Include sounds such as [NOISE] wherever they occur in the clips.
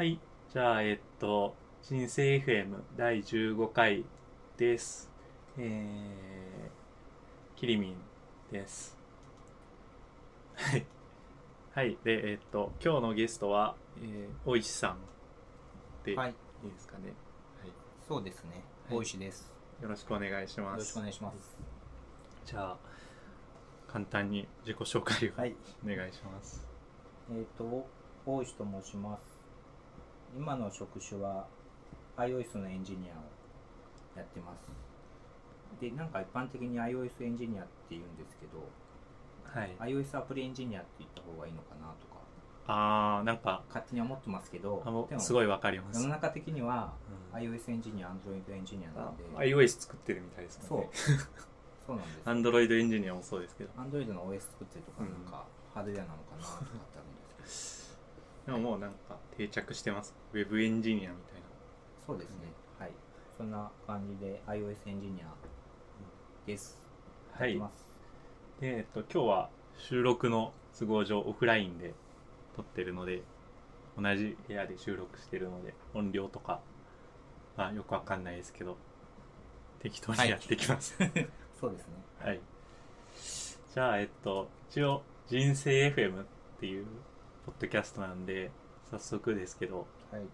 はい。じゃあ、えっと、人生 FM 第15回です。えー、キリミンです。はい。はい。で、えっと、今日のゲストは、えー、大石さんで、はい、いいですかね。そうですね。はい大石です。よろしくお願いします。よろしくお願いします。じゃあ、簡単に自己紹介をはい。お願いします。えっ、と、大石と申します。今の職種は iOS のエンジニアをやってます。で、なんか一般的に iOS エンジニアって言うんですけど、はい。iOS アプリエンジニアって言った方がいいのかなとか、あー、なんか、勝手に思ってますけど、すごいわかります。世の中的にはうん iOS エンジニア、Android エンジニアなあので、iOS 作ってるみたいですそうそうなんです。Android エンジニアもそうですけど。Android の OS 作ってるとか、うんなんかハードウェアなのかなとかってあるんですけど、でももうなんか定着してます。ウェブエンジニアみたいな。そうですね、はい。そんな感じで iOS エンジニアです。はいで、えっと、今日は収録の都合上オフラインで撮ってるので、同じ部屋で収録してるので、音量とか、まあよくわかんないですけど、適当にやっていきます。[LAUGHS] そうですね。はい。じゃあ、えっと、一応、人生 FM っていうポッドキャストなんで、早速ですけど、はい。なん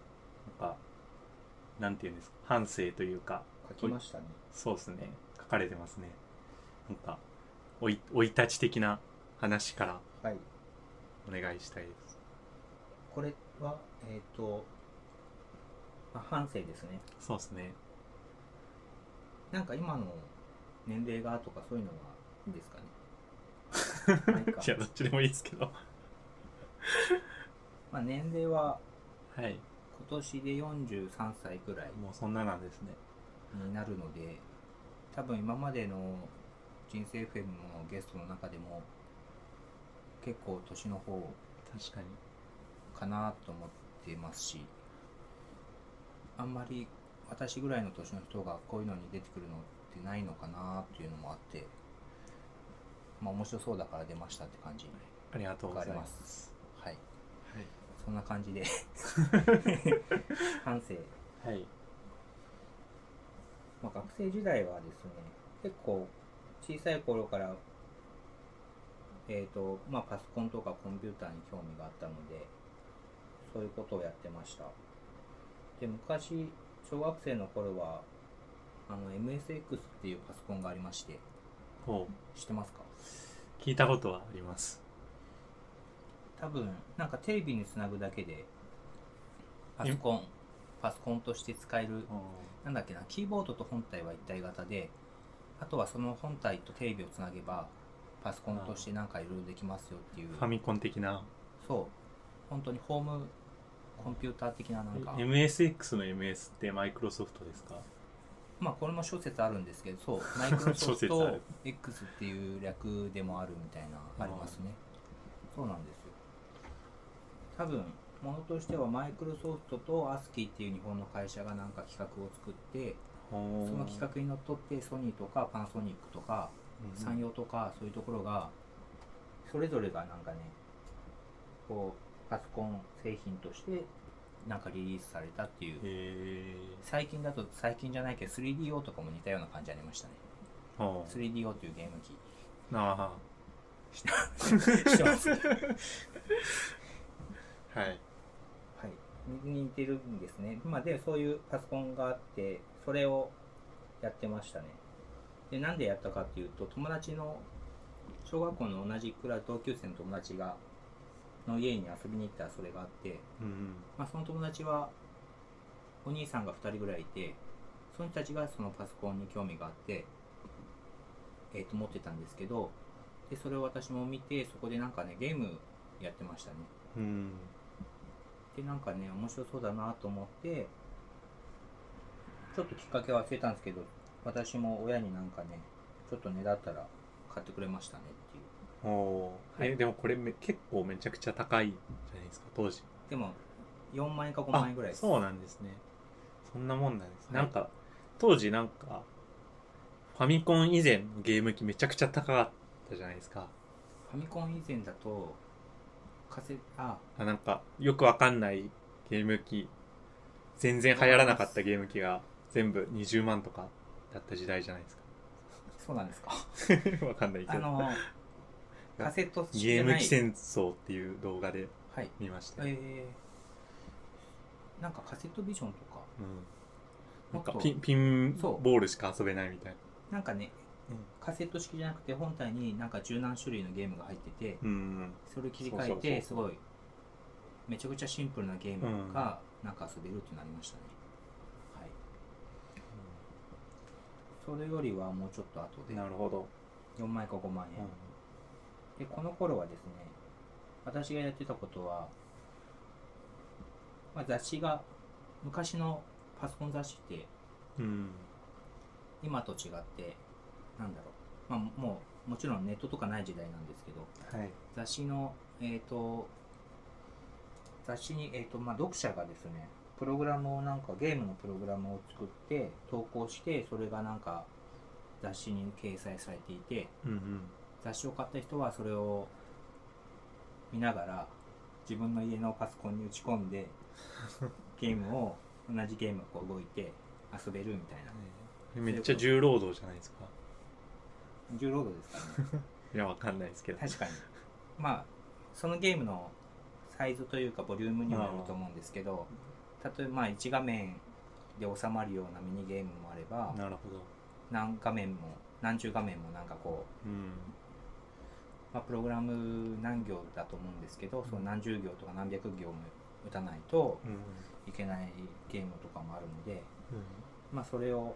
か、なんていうんですか、反省というか、書きましたね。そうですね、書かれてますね。なんか、おい、生い立ち的な話からはい。お願いしたいです。これは、えっ、と、まあ、反省ですね。そうですね。なんか今の年齢がとかそういうのはいいんですかね？[LAUGHS] いや、どっちでもいいですけど。まあ、年齢ははい。今年で43歳ぐらいもうそんななんですね。になるので、多分今までの人生 FM のゲストの中でも結構年の方確かに。かなと思ってますしあんまり私ぐらいの年の人がこういうのに出てくるのってないのかなっていうのもあってまあ面白そうだから出ましたって感じありがとうございま。す。そんな感じで反省、はい。まあ、学生時代はですね結構小さい頃からえーとまあ、パソコンとかコンピューターに興味があったのでそういうことをやってましたで昔小学生の頃はあの MSX っていうパソコンがありましてほ知ってますか？う。聞いたことはあります。多分なんかテレビにつなぐだけでパソコンパソコンとして使えるなんだっけなキーボードと本体は一体型であとはその本体とテレビをつなげばパソコンとしてなんかいろいろできますよっていう。ファミコン的な。そう。本当にホームコンピューター的ななんか。MSX の MS ってマイクロソフトですか？まあこれも諸説あるんですけどそう。マイクロソフトる。X っていう略でもあるみたいなありますね。そうなんですよ多分ものとしてはマイクロソフトとアスキーっていう日本の会社がなんか企画を作ってその企画にのっとってソニーとかパナソニックとかうん。産業とかそういうところがそれぞれがなんかねこうパソコン製品としてなんかリリースされたっていう。へ最近だと最近じゃないけど 3DO とかも似たような感じありましたね。ー。ほう。3DO っていうゲーム機。あ [LAUGHS] 知ってます？はいあ。はい。に似てるんですねまあでそういうパソコンがあってそれをやってましたねでなんでやったかっていうと友達の小学校の同じクラス同級生の友達がの家に遊びに行ったらそれがあって、うん。まあ、その友達はお兄さんが2人ぐらいいてその人たちがそのパソコンに興味があって、えー、と持ってたんですけどでそれを私も見てそこでなんかねゲームやってましたねうん。でなんかね面白そうだなと思ってちょっときっかけは忘れたんですけど私も親になんかねちょっと値だったら買ってくれましたねっていうほう。はいえ、でもこれめ結構めちゃくちゃ高いじゃないですか、当時。でも4万円か5万円ぐらいですそうなんですね。そんなもんなんです。はいなんか、当時なんか、ファミコン以前のゲーム機めちゃくちゃ高かったじゃないですか。ファミコン以前だとカセあ。あなんか、よくわかんないゲーム機。全然流行らなかったゲーム機が全部20万とかだった時代じゃないですそうなんですか。か [LAUGHS] わかんないけど。あのカセットゲーム機戦争っていう動画ではい。見ましたよ、えー、なんかカセットビジョンとか。うん、なんかピンピンボールしか遊べないみたいなんかねカセット式じゃなくて本体になんか十何種類のゲームが入っててなうん。それ切り替えてすごいめちゃくちゃシンプルなゲームがなんか遊べるってなりましたね、はい。それよりはもうちょっと後で。なるほど、4万円か5万円、でこの頃はですね私がやってたことは、まあ、雑誌が昔のパソコン雑誌ってうん。今と違ってなんだろう、まあ、もうもちろんネットとかない時代なんですけどはい。雑誌のえっ、と雑誌に、えーとまあ、読者がですねプログラムをなんかゲームのプログラムを作って投稿してそれがなんか雑誌に掲載されていてうんうん。雑誌を買った人はそれを見ながら自分の家のパソコンに打ち込んで [LAUGHS] ゲームを同じゲームがこう動いて遊べるみたいな。めっちゃ重労働じゃないですか重労働ですからね。[LAUGHS] いやわかんないですけど。確かに。まあそのゲームのサイズというかボリュームにもよると思うんですけど例えばまあ1画面で収まるようなミニゲームもあればなるほど。何画面も何十画面もなんかこう、うん。まあ、プログラム何行だと思うんですけどその何十行とか何百行も打たないとうん。いけないゲームとかもあるのでまあそれを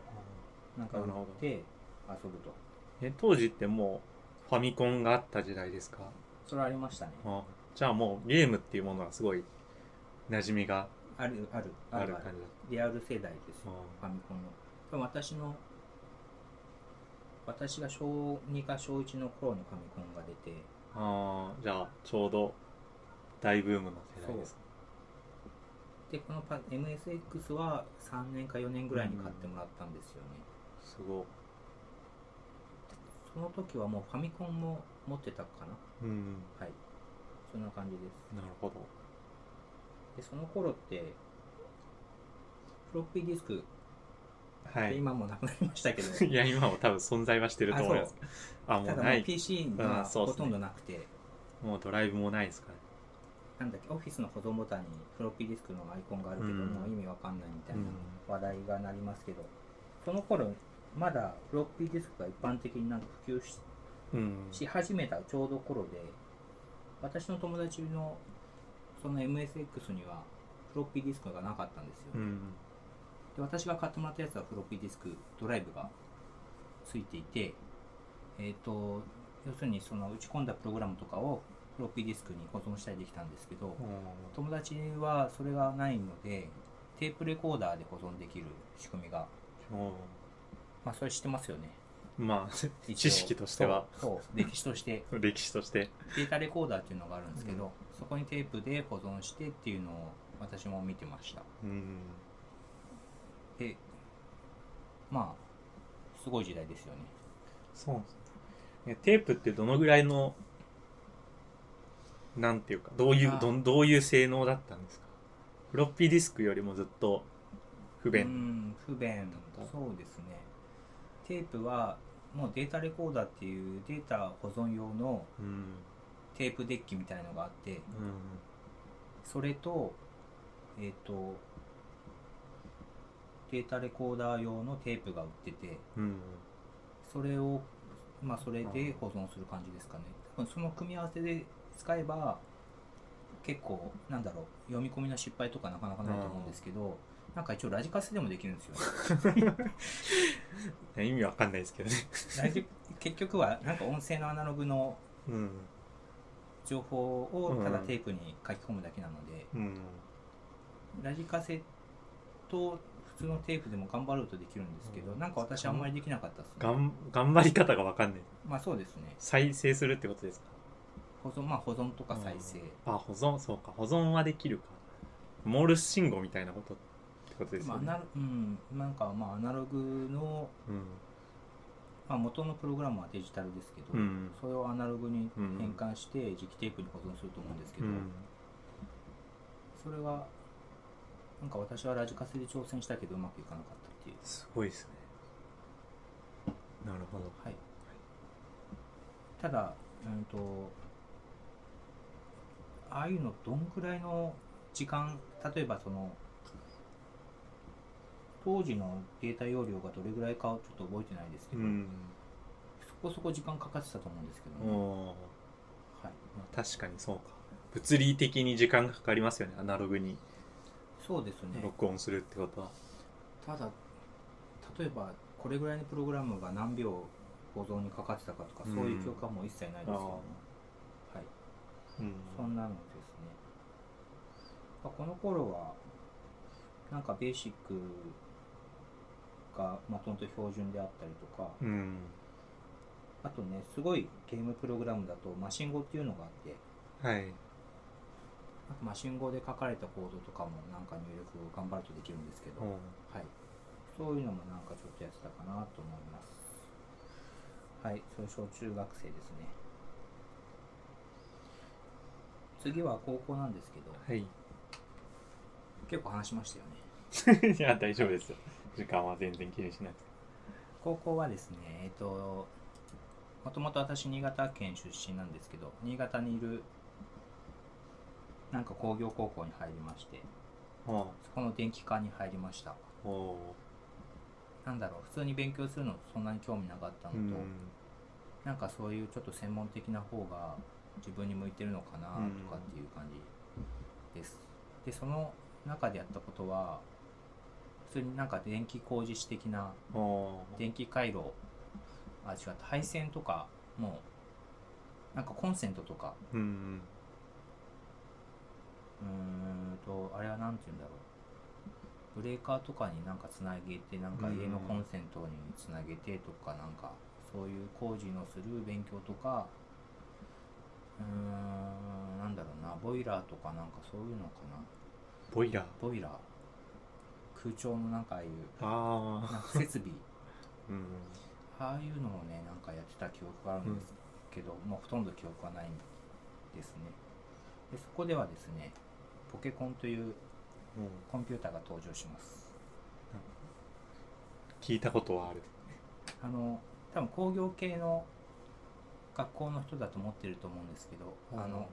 なんか打って遊ぶとえ当時ってもうファミコンがあった時代ですか？それありましたね。あじゃあもうゲームっていうものはすごい馴染みがあるあるある感じだリアル世代ですファミコンの。でも私の私が小2か小1の頃にファミコンが出てあーじゃあちょうど大ブームの世代ですか？でこのパ MSX は3年か4年ぐらいに買ってもらったんですよね、すごいその時はもうファミコンも持ってたかな。うんはい。そんな感じです。なるほど。でその頃ってフロッピーディスクはい。で今もうなくなりましたけど、[LAUGHS] いや今も多分存在はしてると思います。あもううない。PC にうはんそうっすね。ほとんどなくて、もうドライブもないですからなんだっけオフィスの保存ボタンにフロッピーディスクのアイコンがあるけど、うん。もう意味わかんないみたいなうん話題がなりますけど、その頃まだフロッピーディスクが一般的になんか普及しうん。し始めたちょうど頃で私の友達のその MSX にはフロッピーディスクがなかったんですよ、うん。で私が買ってもらったやつはフロッピーディスクドライブがついていてえっ、と要するにその打ち込んだプログラムとかをフロッピーディスクに保存したりできたんですけど友達はそれがないのでテープレコーダーで保存できる仕組みがうんまあそれ知ってますよね。まあ知識としては。そう歴史として。[LAUGHS] 歴史として。データレコーダーっていうのがあるんですけど、そこにテープで保存してっていうのを私も見てました。うん。でまあすごい時代ですよね。そうですね。テープってどのぐらいのなんていうかどういうどんどういう性能だったんですか？フロッピーディスクよりもずっと不う便ん不便。そうですねテープはもうデータレコーダーっていうデータ保存用のうん。テープデッキみたいのがあってうんそれとえっ、とデータレコーダー用のテープが売っててうん。それをまあそれで保存する感じですかね。多分その組み合わせで使えば結構なんだろう読み込みの失敗とかなかなかないと思うんですけどなんか一応ラジカセでもできるんですよね。[LAUGHS] 意味わかんないですけどね。ラジ結局はなんか音声のアナログのうん。情報をただテープに書き込むだけなので、うん。ラジカセと普通のテープでも頑張るとできるんですけど、うん。なんか私あんまりできなかったですね。がん頑張り方がわかんない。まあそうですね。再生するってことですか？保存まあ保存とか再生、あ保存そうか。保存はできるか。モールス信号みたいなことってことですまあアよね、うんなんかまあアナログの、うん。まあ、元のプログラムはデジタルですけど、うん。それをアナログにうん。変換して磁気テープに保存すると思うんですけど、うん。それはなんか私はラジカセで挑戦したけどうまくいかなかったっていう。すごいですね。なるほど。はい。ただうんとああいうのどんくらいの時間例えばその当時のデータ容量がどれぐらいかちょっと覚えてないですけど、うん。そこそこ時間かかってたと思うんですけどね、はい、まあ。確かにそうか。物理的に時間がかかりますよねアナログに。そうですね。録音するってことは。ただ例えばこれぐらいのプログラムが何秒保存にかかってたかとか、うん。そういう記憶はもう一切ないですけども、はい、うん。そんなのですね。まあこの頃はなんかベーシックがまとんと標準であったりとか。うん。あとねすごいゲームプログラムだとマシン語っていうのがあって。はい。マシン語で書かれたコードとかもなんか入力を頑張るとできるんですけど、うん。はい、そういうのもなんかちょっとやってたかなと思います。はい、それ小中学生ですね。次は高校なんですけど、はい。結構話しましたよね。[LAUGHS] いや大丈夫ですよ時間は全然気にしない高校はですね、えっと、もともと私新潟県出身なんですけど、新潟にいるなんか工業高校に入りまして、おそこの電気科に入りました。おなんだろう、普通に勉強するのそんなに興味なかったのと、うんなんかそういうちょっと専門的な方が自分に向いてるのかなとかっていう感じです。で、その中でやったことは、普通になんか電気工事士的なお電気回路、あ、違った、配線とかも、なんかコンセントとか、うんうーんと、あれはなんて言うんだろう。ブレーカーとかになんかつなげて、なんか家のコンセントにつなげてとか、なんかそういう工事のする勉強とか、うーん、なんだろうな、ボイラーとかなんかそういうのかな。ボイラー。ボイラー空調のなんかああいう、ああ。なんか設備、うんああいうのをね、なんかやってた記憶があるんですけど、もうほとんど記憶はないんですね。でそこではですね、ポケコンというコンピューターが登場します。聞いたことはある。あの、多分工業系の学校の人だと思ってると思うんですけど、あの、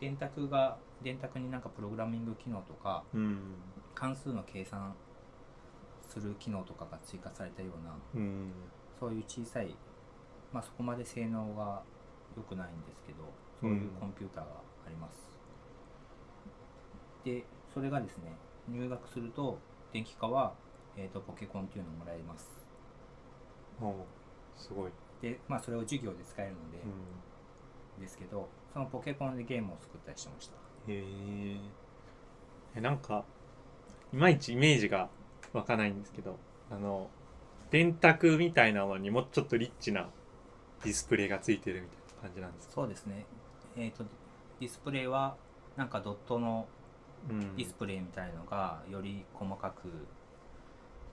電卓が、電卓になんかプログラミング機能とか、うん関数の計算する機能とかが追加されたような、うんそういう小さい、まあそこまで性能が良くないんですけど、そういうコンピューターがあります。で、それがですね、入学すると、電気科は、えー、とポケコンっていうのをもらえます。おすごいで、まあそれを授業で使えるので、うんですけど、そのポケコンでゲームを作ったりしてました。へええなんかいまいちイメージが湧かないんですけどあの電卓みたいなのにもうちょっとリッチなディスプレイがついてるみたいな感じなんですか？そうですね。えっ、と、ディスプレイは、なんかドットのうん。ディスプレイみたいのがより細かく、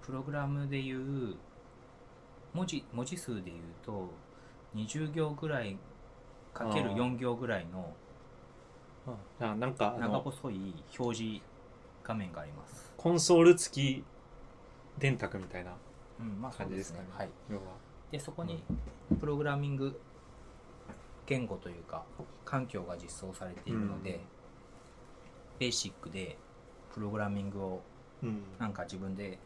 プログラムでいう文字文字数でいうと20行ぐらいかけるあー。4行ぐらいのあなんかあ長の細い表示画面があります。コンソール付き電卓みたいなうん、まあそう。感じですかね。はい。要は。で、そこにプログラミング言語というか環境が実装されているので、うん。ベーシックでプログラミングをうん。なんか自分で、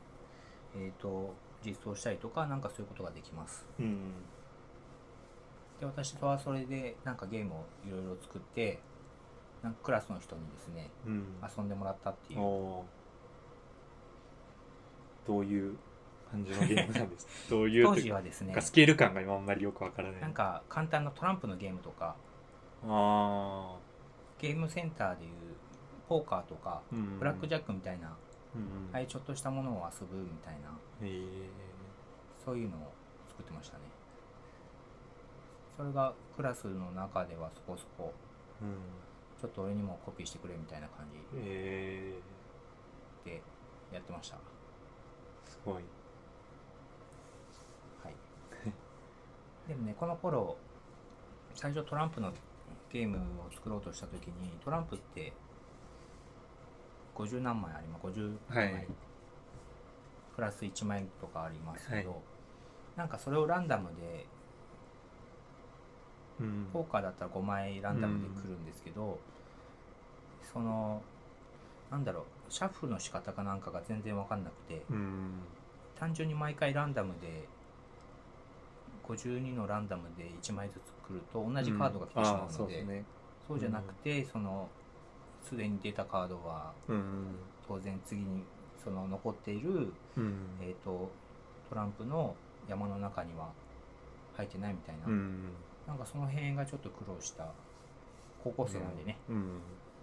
えー、と実装したりとかなんかそういうことができます。うん。で私はそれでなんかゲームをいろいろ作ってなんかクラスの人にですねうん。遊んでもらったっていう。どういう感じのゲームなんですか？[LAUGHS] どういう当時はですねスケール感が今あんまりよくわからない。なんか簡単なトランプのゲームとかあゲームセンターでいうポーカーとかあ、うん、ブラックジャックみたいな、うんああいうちょっとしたものを遊ぶみたいなえー。そういうのを作ってましたね。それがクラスの中ではそこそこうんちょっと俺にもコピーしてくれみたいな感じえでやってました。ー、すごい。はい。[LAUGHS] でもねこの頃最初トランプのゲームを作ろうとした時にトランプって50何枚あります。50枚、はい。プラス1枚とかありますけど、はい。なんかそれをランダムでうんポーカーだったら5枚ランダムで来るんですけど、そのなんだろうシャッフルの仕方かなんかが全然わかんなくてうん。単純に毎回ランダムで52のランダムで1枚ずつ来ると同じカードが来てしまうので,、そうじゃなくて、そのすでに出たカードはうん。当然次にその残っている、うん。えー、とトランプの山の中には入ってないみたいな、うんなんかその辺がちょっと苦労した高校生なんでね、うん。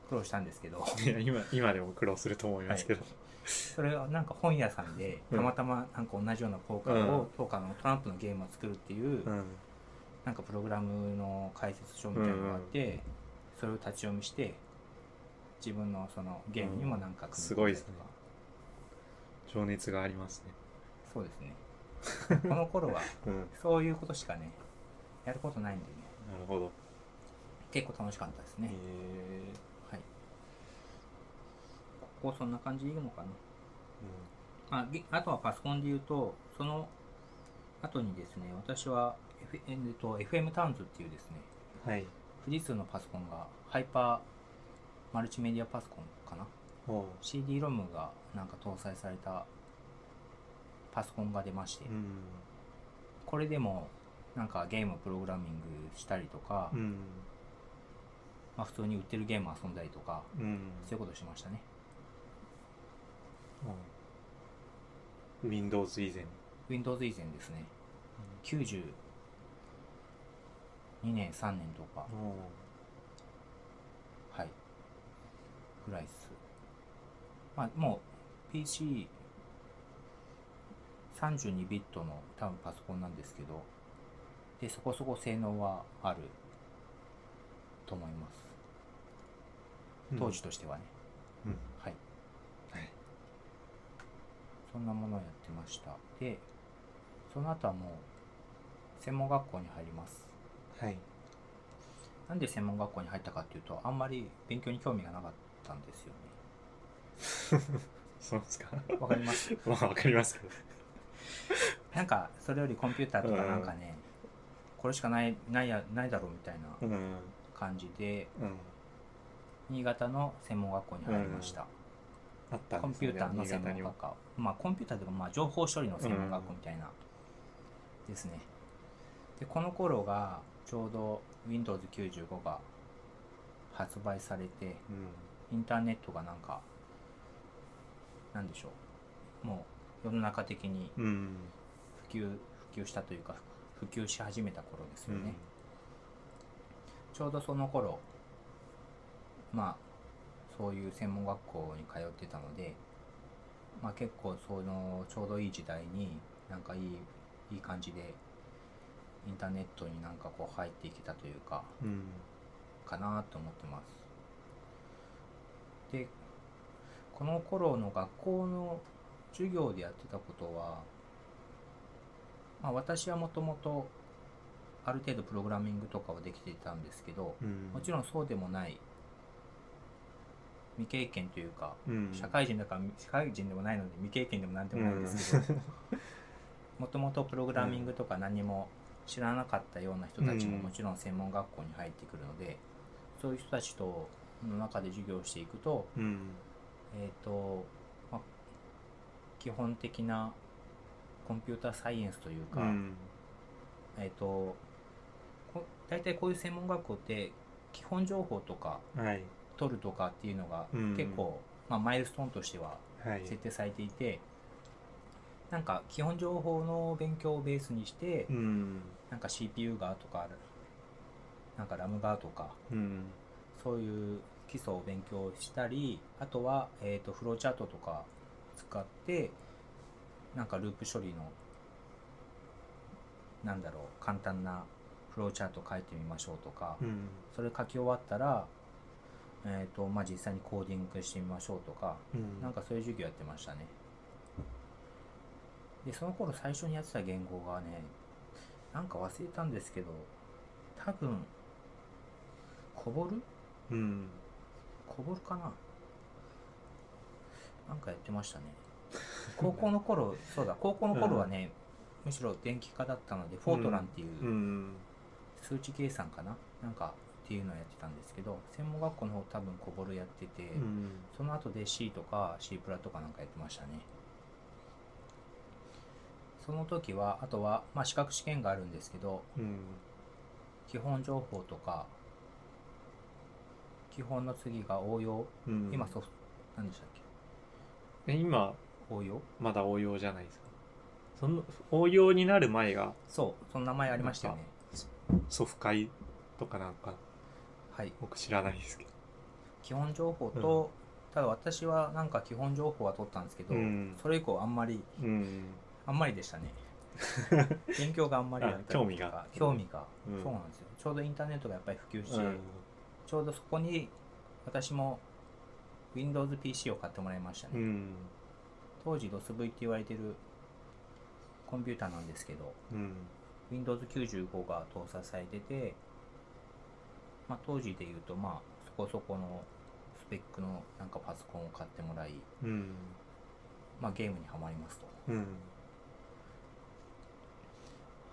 苦労したんですけど。[LAUGHS] いや今今でも苦労すると思いますけど、それはなんか本屋さんでうん。たまたまなんか同じようなポーカーを、ポーカーのトランプのゲームを作るっていう、うん。なんかプログラムの解説書みたいなのがあって、それを立ち読みして自分のそのゲームにもなんか組み込ん。すごいですね。情熱がありますね。そうですね。この頃は [LAUGHS] そういうことしかねやることないんでね。るほど。結構楽しかったですへね、えはい。ここそんな感じでいいのかな。あげあとはパソコンで言うとその後にですね私は、F えっと FM タウンズっていうですねはい。富士通のパソコンがハイパーマルチメディアパソコンかな。おう。CD-ROM がなんか搭載されたパソコンが出まして、うん。これでもなんかゲームプログラミングしたりとか、うん。まあ、普通に売ってるゲーム遊んだりとかうん。そういうことしましたね。うん。Windows 以前。Windows 以前ですね。92年3年とか。はい。ぐらいっす。まあもう PC32 ビットの多分パソコンなんですけどでそこそこ性能はあると思います。当時としてはね、うん。はい。はい。そんなものをやってました。でその後はもう専門学校に入ります。はい。なんで専門学校に入ったかっていうとあんまり勉強に興味がなかったんですよね。[LAUGHS] そうですか？わかります？[LAUGHS] まあわかりますなんかそれよりコンピューターとかなんかね、これしかないないやないだろうみたいなうん。感じでうん。新潟の専門学校に入りました、あったコンピューターの専門学科まあコンピューターというかまあ情報処理の専門学校みたいな、ですね。でこの頃がちょうど Windows95 が発売されてインターネットがなんかなんでしょう。もう世の中的にうんうん。普及普及したというか普及し始めた頃ですよね、ちょうどその頃まあそういう専門学校に通ってたのでまあ結構そのちょうどいい時代になんかいいいい感じでインターネットになんかこう入っていけたというかうん。かなと思ってます。でこの頃の学校の授業でやってたことは、まあ、私はもともとある程度プログラミングとかはできていたんですけどうん。もちろんそうでもない未経験というかうん。社会人だから社会人でもないので未経験でもなんでもないんですけどもともとプログラミングとか何も知らなかったような人たちもうん。もちろん専門学校に入ってくるので、そういう人たちとの中で授業をしていくと,、うん。えーとまあ、基本的なコンピューターサイエンスというか、うん。えー、とこ大体こういう専門学校って基本情報とかはい。取るとかっていうのがうん。結構、まあ、マイルストーンとしてははい。設定されていて、なんか基本情報の勉強をベースにして、うん。なんか CPU がとかなんか RAM がとかうん。そういう基礎を勉強したりあとは、えー、とフローチャートとか使ってなんかループ処理のなんだろう簡単なフローチャート書いてみましょうとか、うん。それ書き終わったら、えーとまあ、実際にコーディングしてみましょうとかうん。なんかそういう授業やってましたね。で、その頃最初にやってた言語がね、なんか忘れたんですけど、多分、コボル？うん。コボルかな？なんかやってましたね高校の頃そうだ高校の頃はね、むしろ電気科だったのでフォートランっていう、うん。数値計算かな？なんかっていうのをやってたんですけど専門学校の方多分コボルやってて、うん。その後で C とか C プラとかなんかやってましたね。その時はあとは、まあ、資格試験があるんですけどうん。基本情報とか基本の次が応用、うん。今ソフト何でしたっえ今け応用？まだ応用じゃないですか。その応用になる前がそうその名前ありましたよね。ソフ会とかなんかはい。僕知らないですけど。基本情報と、ただ私はなんか基本情報は取ったんですけど、うん。それ以降あんまりうん。あんまりでしたね。[LAUGHS] 勉強があんまり興味が。興味が、うん。そうなんですよ。ちょうどインターネットがやっぱり普及して、うん。ちょうどそこに私も WindowsPC を買ってもらいましたね、うん当時 DOSV って言われてるコンピューターなんですけどうん。Windows95 が搭載されてて、まあ、当時で言うとまあそこそこのスペックのなんかパソコンを買ってもらい、うん。まあ、ゲームにはまりますと。うん。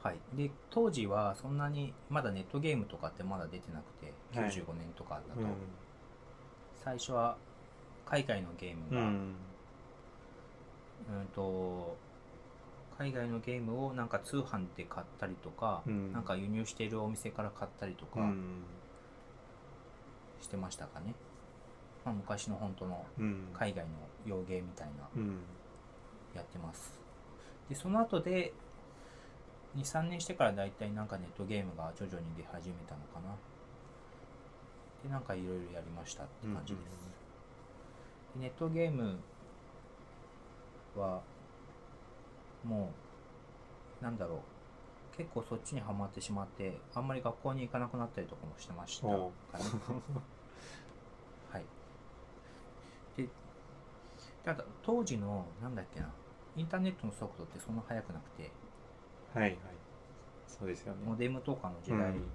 はい、で当時はそんなにまだネットゲームとかってまだ出てなくてはい。95年とかだと、うん。最初は海外のゲームが、うんうんと海外のゲームをなんか通販で買ったりとか、うん。なんか輸入しているお店から買ったりとかうん。してましたかね、まあ、昔の本当のうん。海外の洋芸みたいなうん。やってます。でその後で23年してからだいたいなんかネットゲームが徐々に出始めたのかな。でなんかいろいろやりましたって感じです、でネットゲームはもうなんだろう。結構そっちにはまってしまってあんまり学校に行かなくなったりとかもしてました。かね [LAUGHS] はい。でただ当時のなんだっけな。インターネットの速度ってそんな速くなくて。はいはい。そうですよね。モデムとかの時代、うん。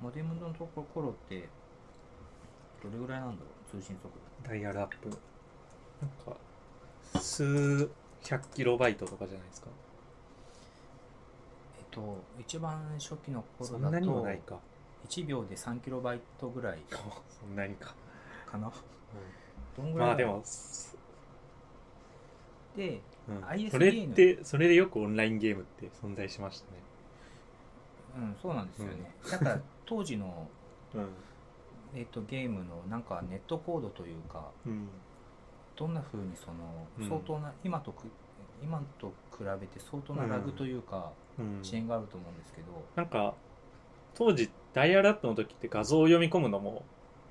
モデムのとこ頃ってどれぐらいなんだろう？通信速度。ダイヤルアップ。なんか数百キロバイトとかじゃないですか。えっと一番初期の頃そんなにもないか。1秒で3キロバイトぐらい。[LAUGHS] そんなにか、かな。どんぐらいまあでも、でうん。ISDN それってそれでよくオンラインゲームって存在しましたね。うんそうなんですよね、だから当時の、[LAUGHS] うん。えっと、ゲームのなんかネットコードというかうんどんな風にそのうん。相当な、今とく今と比べて相当なラグというか、うん。遅延があると思うんですけど、なんか当時ダイヤルアップの時って画像を読み込むのも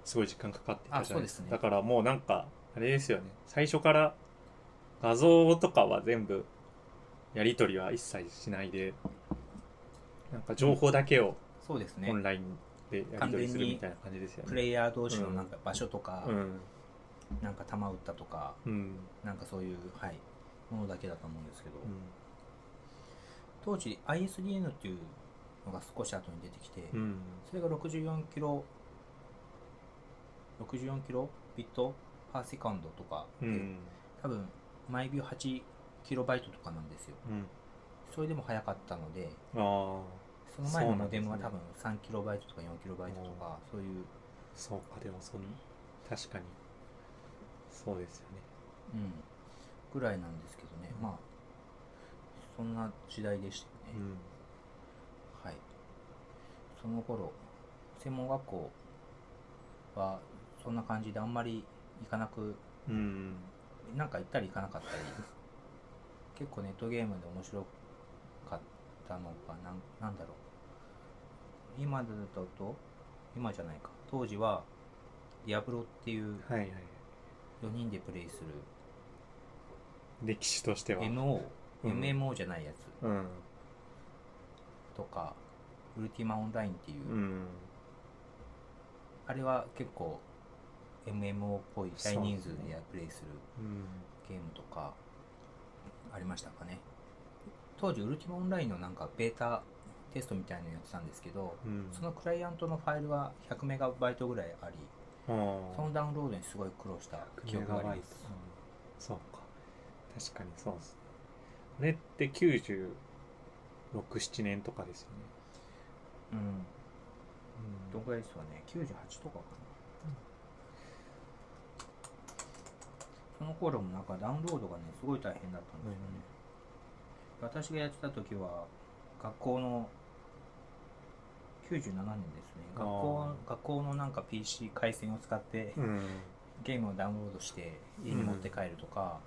すごい時間かかってたじゃないですか。ね。だからもうなんかあれですよね。最初から画像とかは全部やり取りは一切しないでなんか情報だけをそうですね。オンラインでやり取りするみたいな感じですよね。プレイヤー同士のなんか場所とか、うんなんか弾撃ったとかうん。なんかそういう、はい、ものだけだと思うんですけど、うん。当時 ISDN っていうのが少し後に出てきて、うん。それが64キロ64キロビットパーセカンドとかで、うん。多分毎秒8キロバイトとかなんですよ。うん。それでも速かったのでその前のモデムは多分3キロバイトとか4キロバイトとかそういう、そうかでもその確かにそうですよね。うん、ぐらいなんですけどね、まあそんな時代でしたよね、はい。その頃専門学校はそんな感じであんまり行かなくうん。うんなんか行ったり行かなかったり。[LAUGHS] 結構ネットゲームで面白かったのかなんなんだろう。今だと今じゃないか。当時はディアブロっていうはいはい4人でプレイする。歴史としては。MO、うん。MMO じゃないやつ。うん。とかウルティマオンラインっていう、うん。あれは結構 MMO っぽい大人数でプレイするうん。ゲームとかありましたかね。当時ウルティマオンラインのなんかベータテストみたいなのやってたんですけどうん。そのクライアントのファイルは100メガバイトぐらいありうんそのダウンロードにすごい苦労した記憶があります、そうか。確かにそうです。ねあれって967年とかですよね、うん、うんどんぐらいですかね。98とかかな、その頃もなんかダウンロードがねすごい大変だったんですよね、私がやってた時は学校の97年ですね。学校あ学校のなんか PC 回線を使ってうん。ゲームをダウンロードして家に持って帰るとか、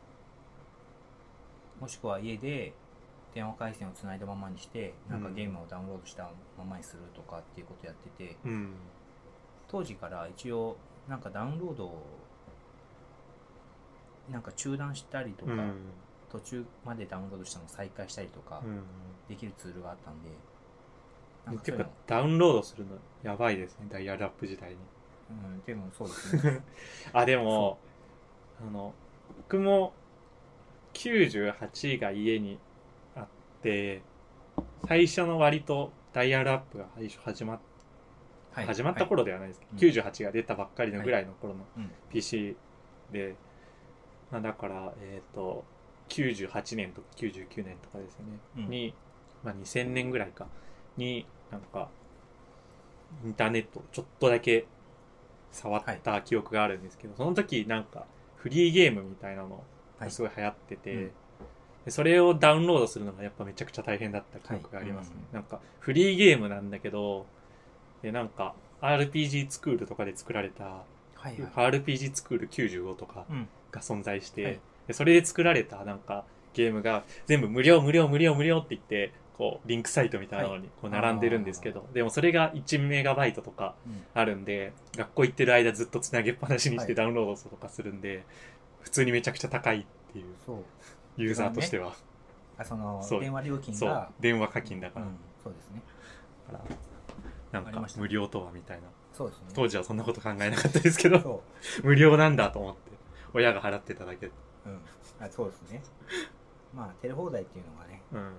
もしくは家で電話回線をつないだままにしてなんかゲームをダウンロードしたままにするとかっていうことやってて、うん。当時から一応なんかダウンロードをなんか中断したりとか、うん。途中までダウンロードしたのを再開したりとかうん。できるツールがあったんで、なんかていうかダウンロードするのやばいですねダイヤルアップ時代に。うん、でもそうですね。[LAUGHS] あでもあの僕も98が家にあって最初の割とダイヤルアップが最初始まっはい。始まった頃ではないですけど、はい。98が出たばっかりのぐらいの頃のうん。PC で、まあ、だからえっ、と98年とか99年とかですよね、うん。に、まあ、2000年ぐらいかになんかインターネットをちょっとだけ触った記憶があるんですけど、その時なんかフリーゲームみたいなのはい。がすごい流行ってて、うん。でそれをダウンロードするのがやっぱめちゃくちゃ大変だった記憶がありますね、はいなんかフリーゲームなんだけどでなんか RPG スクールとかで作られた、はいはい。RPG スクール95とかうん。が存在して、はい。でそれで作られたなんかゲームが全部無料無料無料無料って言ってこうリンクサイトみたいなのにこう並んでるんですけど、でもそれが1メガバイトとかうん。あるんで学校行ってる間ずっとつなげっぱなしにしはい。てダウンロードとかするんで、普通にめちゃくちゃ高いっていうユーザーとしては、あその電話料金そう。が電話課金だから,、うん、そうですね。なんか無料とはみたいな。そうですね。当時はそんなこと考えなかったですけどそ [LAUGHS] 無料なんだと思って親が払ってただけ。う、うん、あそうですね。まあテレ放題っていうのがねうん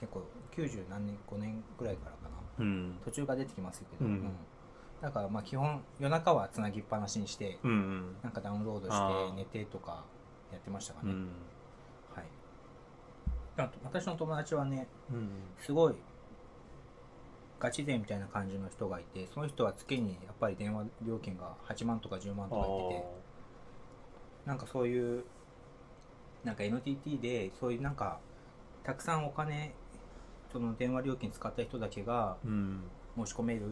結構90何年5年ぐらいからかな。うん。途中が出てきますけど、うん。だからまあ基本夜中はつなぎっぱなしにして、うんうん。なんかダウンロードして寝てとかやってましたかね、うん。はい。あと私の友達はねうんすごいガチ勢みたいな感じの人がいてその人は月にやっぱり電話料金が8万とか10万とか言っててなんかそういうなんか NTT でそういうなんかたくさんお金その電話料金使った人だけがうん。申し込める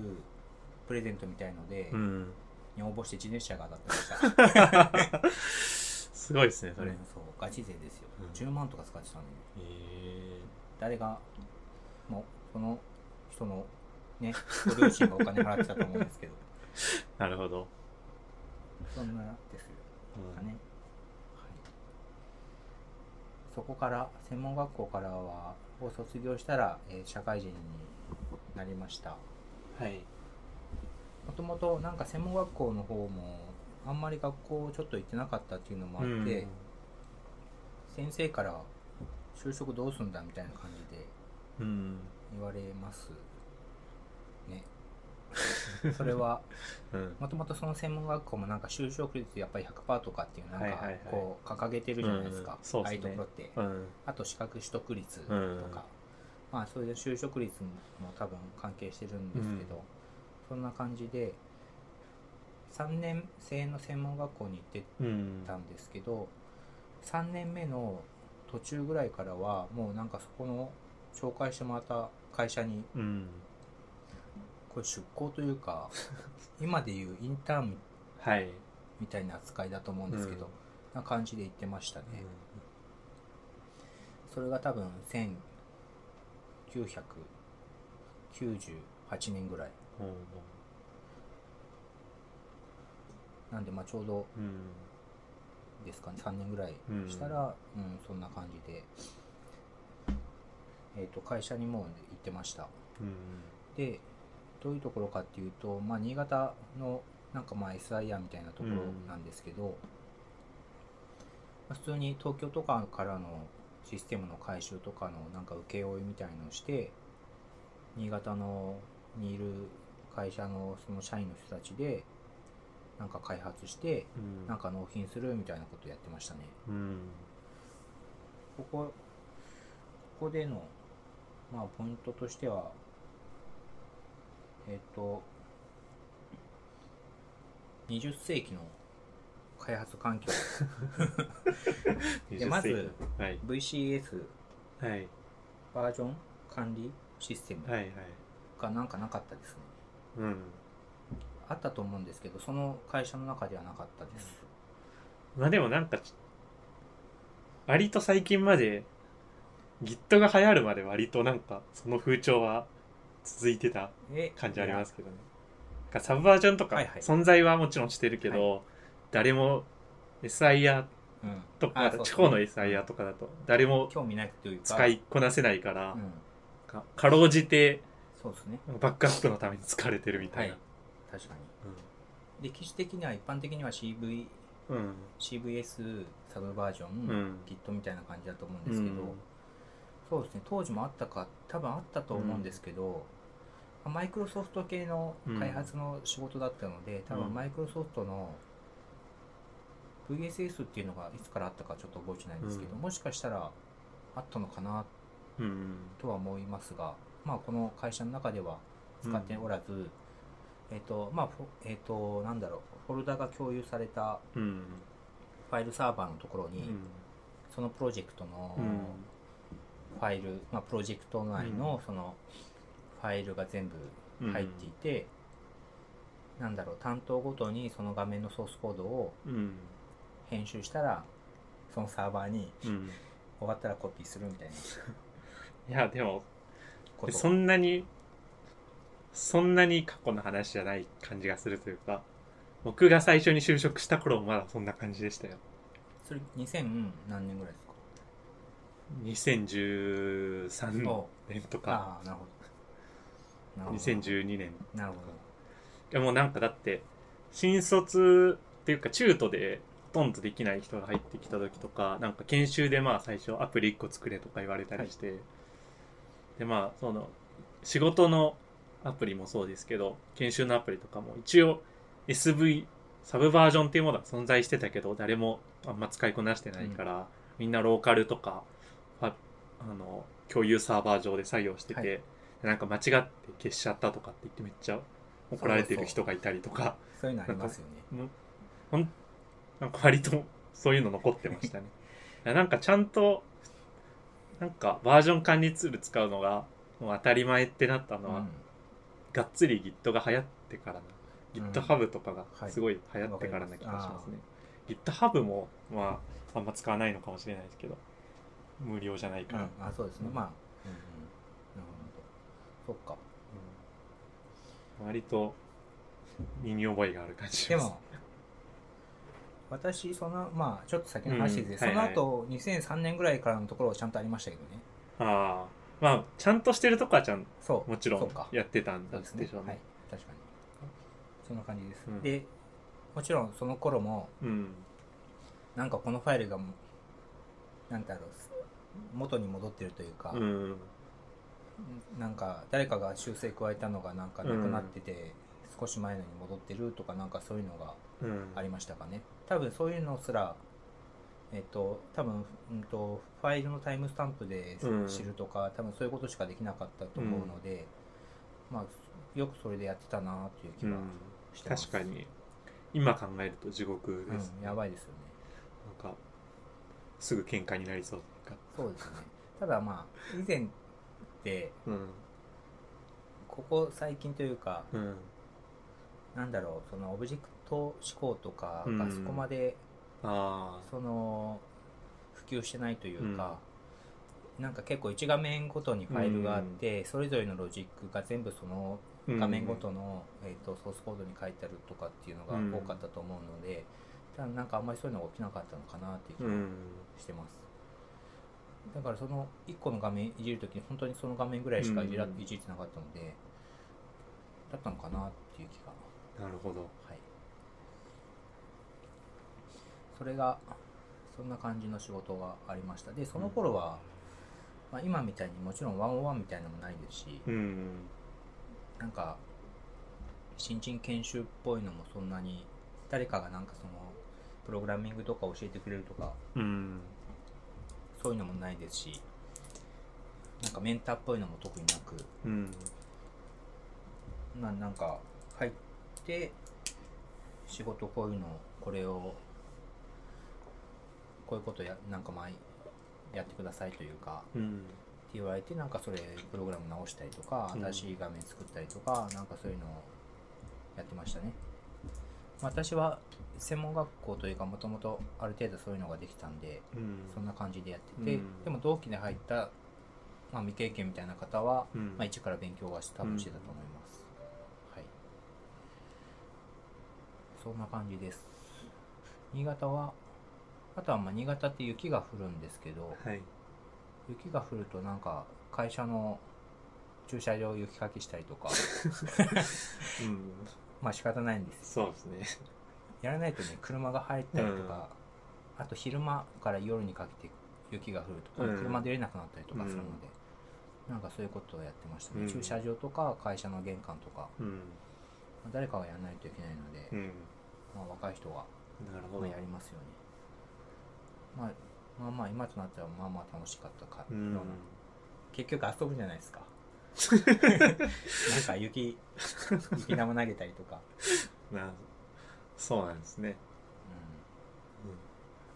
プレゼントみたいので、うん。に応募して自転車が当たってましたすごいですねそれ、うんそう。ガチ勢ですよ、うん。10万とか使ってたのに。へ誰がもうその人のねご両親がお金払ってたと思うんですけど。ー [LAUGHS] なるほど、そんなですよ。うん。かね、はい、そこから専門学校からはを卒業したら、えー社会人になりました。はい。もともとなんか専門学校の方もあんまり学校ちょっと行ってなかったっていうのもあって、先生から就職どうすんだみたいな感じでうん。言われます。ね [LAUGHS] それは。うん。もともとその専門学校もなんか就職率やっぱり100%とかっていうなんかこう掲げてるじゃないですか、ああいうところって。うん。あと資格取得率とか、うんまあそれで就職率も多分関係してるんですけど、うん。そんな感じで3年生の専門学校に行ってうんたんですけど3年目の途中ぐらいからはもうなんかそこの紹介してもらった会社にうんこれ出向というか [LAUGHS] 今でいうインターンはい、みたいな扱いだと思うんですけど、うん。な感じで行ってましたね、それが多分1998年ぐらい。うんなんでまあちょうどうん。ですかね3年ぐらいしたら、うんそんな感じで、えー、と会社にもう行ってました。うん。でどういうところかっていうと、まあ、新潟のなんかまあ SIR みたいなところなんですけど、まあ普通に東京とかからのシステムの改修とかのなんか請負みたいのをして新潟のにいる会社のその社員の人たちでなんか開発してうん。なんか納品するみたいなことやってましたね。うん。ここここでのまあポイントとしてはえっ、と20世紀の開発環境。[LAUGHS] でまず20世紀はい VCS はい。バージョン管理システムはいはい。がなんかなかったですね。うん。あったと思うんですけどその会社の中ではなかったです。まあでもなんかち割と最近まで Git が流行るまで割となんかその風潮は続いてたえ感じありますけどね。サブバージョンとかはいはい。存在はもちろんしてるけど、誰も SIR うん。とか地方の SIR とかだと誰も興味ないというか。使いこなせないから、うん。かかろうじてそうですね。バックアップのために使われてるみたいな、確かに。歴史的には一般的には CV うん。CVS サブバージョン、うん。Git みたいな感じだと思うんですけど、うん。そうですね。当時もあったか多分あったと思うんですけど、マイクロソフト系の開発の仕事だったので、多うん。分マイクロソフトの VSS っていうのがいつからあったかちょっと覚えてないんですけど、うん。もしかしたらあったのかなうん。とは思いますが、まあ、この会社の中では使っておらず、えっ、とまあえっ、となんだろうフォルダが共有されたうん。ファイルサーバーのところに、うん。そのプロジェクトのうん。ファイル、まあ、プロジェクト内のそのファイルが全部入っていて、なんだろう担当ごとにその画面のソースコードをうん。編集したらそのサーバーにうん。終わったらコピーするみたいな。[LAUGHS] いやでもそんなにそんなに過去の話じゃない感じがするというか僕が最初に就職した頃もまだそんな感じでしたよ。それ2000何年ぐらいですか？2013お年とか。ああなるほど2012年。なるほでもなんかだって新卒っていうか中途でほとんどできない人が入ってきた時とかなんか研修でまあ最初アプリ1個作れとか言われたりして、でまあその仕事のアプリもそうですけど研修のアプリとかも一応 SV サブバージョンっていうものは存在してたけど誰もあんま使いこなしてないから、みんなローカルとかあの共有サーバー上で作業してて、はいなんか間違って消しちゃったとかって言ってめっちゃ怒られてる人がいたりとか。どそういうのありますよね。ほんなんか割と [LAUGHS] そういうの残ってましたね。なんかちゃんとなんかバージョン管理ツール使うのがもう当たり前ってなったのは、うん。がっつり Git が流行ってからな、うん GitHub とかがはい。すごい流行ってからな気がしますね、GitHub もまああんま使わないのかもしれないですけど無料じゃないから、うん、あそうですね、うんまあ、そっか。うん。割と身に覚えがある感じでも私そのまあちょっと先の話で、うんはいはい。その後2003年ぐらいからのところはちゃんとありましたけどね。ああまあちゃんとしてるとこはちゃんそう。もちろんか。やってたんですね。でしょうね。はい。確かに。そんな感じです、うん。でもちろんその頃もうん。なんかこのファイルがもなんだろう元に戻ってるというか、うんなんか誰かが修正加えたのがなんかなくなってて、少し前のに戻ってるとかなんかそういうのがうん。ありましたかね。多分そういうのすらえっと多分、うん、とファイルのタイムスタンプでうん。知るとか、多分そういうことしかできなかったと思うので、まあよくそれでやってたなっていう気がうん。してます、確かに。今考えると地獄です、うん、やばいですよね。なんかすぐ喧嘩になりそうか。そうですね。ただまあ以前ってうんここ最近というかうんなんだろうそのオブジェクト思考とかうん。がそこまで、あその普及してないというか、なんか結構1画面ごとにファイルがあって、それぞれのロジックが全部そのあ画面ごとの、えー、とソースコードに書いてあるとかっていうのが多かったと思うので、ただなんかあんまりそういうのが起きなかったのかなっていう気がうん。してます、だからその1個の画面いじるときに本当にその画面ぐらいしかいじら、うん。いじってなかったのでだったのかなっていう気が。なるほど。はい。それがそんな感じの仕事がありました。でその頃は、まあ、今みたいにもちろんワンオンワンみたいなのもないですし、うん。なんか新人研修っぽいのもそんなに誰かがなんかそのプログラミングとか教えてくれるとかうんそういうのもないですしなんかメンターっぽいのも特になく。うん。ななんか入って仕事こういうのこれをこういうことやなんかまあやってくださいというかうん。って言われてなんかそれプログラム直したりとかうん。新しい画面作ったりとか、なんかそういうのをやってましたね。私は専門学校というかもともとある程度そういうのができたんでうん。そんな感じでやってて、うん。でも同期で入った、まあ、未経験みたいな方は、うん。まあ、一から勉強は多分してたと思います、はい。そんな感じです。新潟はあとはまあ新潟って雪が降るんですけどはい。雪が降るとなんか会社の駐車場雪かきしたりとか。うん。[LAUGHS] まあ仕方ないんですそうですねやらないとね車が入ったりとか、あと昼間から夜にかけて雪が降ると、うん。車出れなくなったりとかするので、なんかそういうことをやってましたね、うん。駐車場とか会社の玄関とか、誰かがやらないといけないので、うん。まあ、若い人が、まあ、なるほど。やりますよね、まあ、まあまあ今となってはまあまあ楽しかったか、うん。結局遊ぶじゃないですか。[LAUGHS] なんか雪雪玉投げたりとか、なそうなんですね。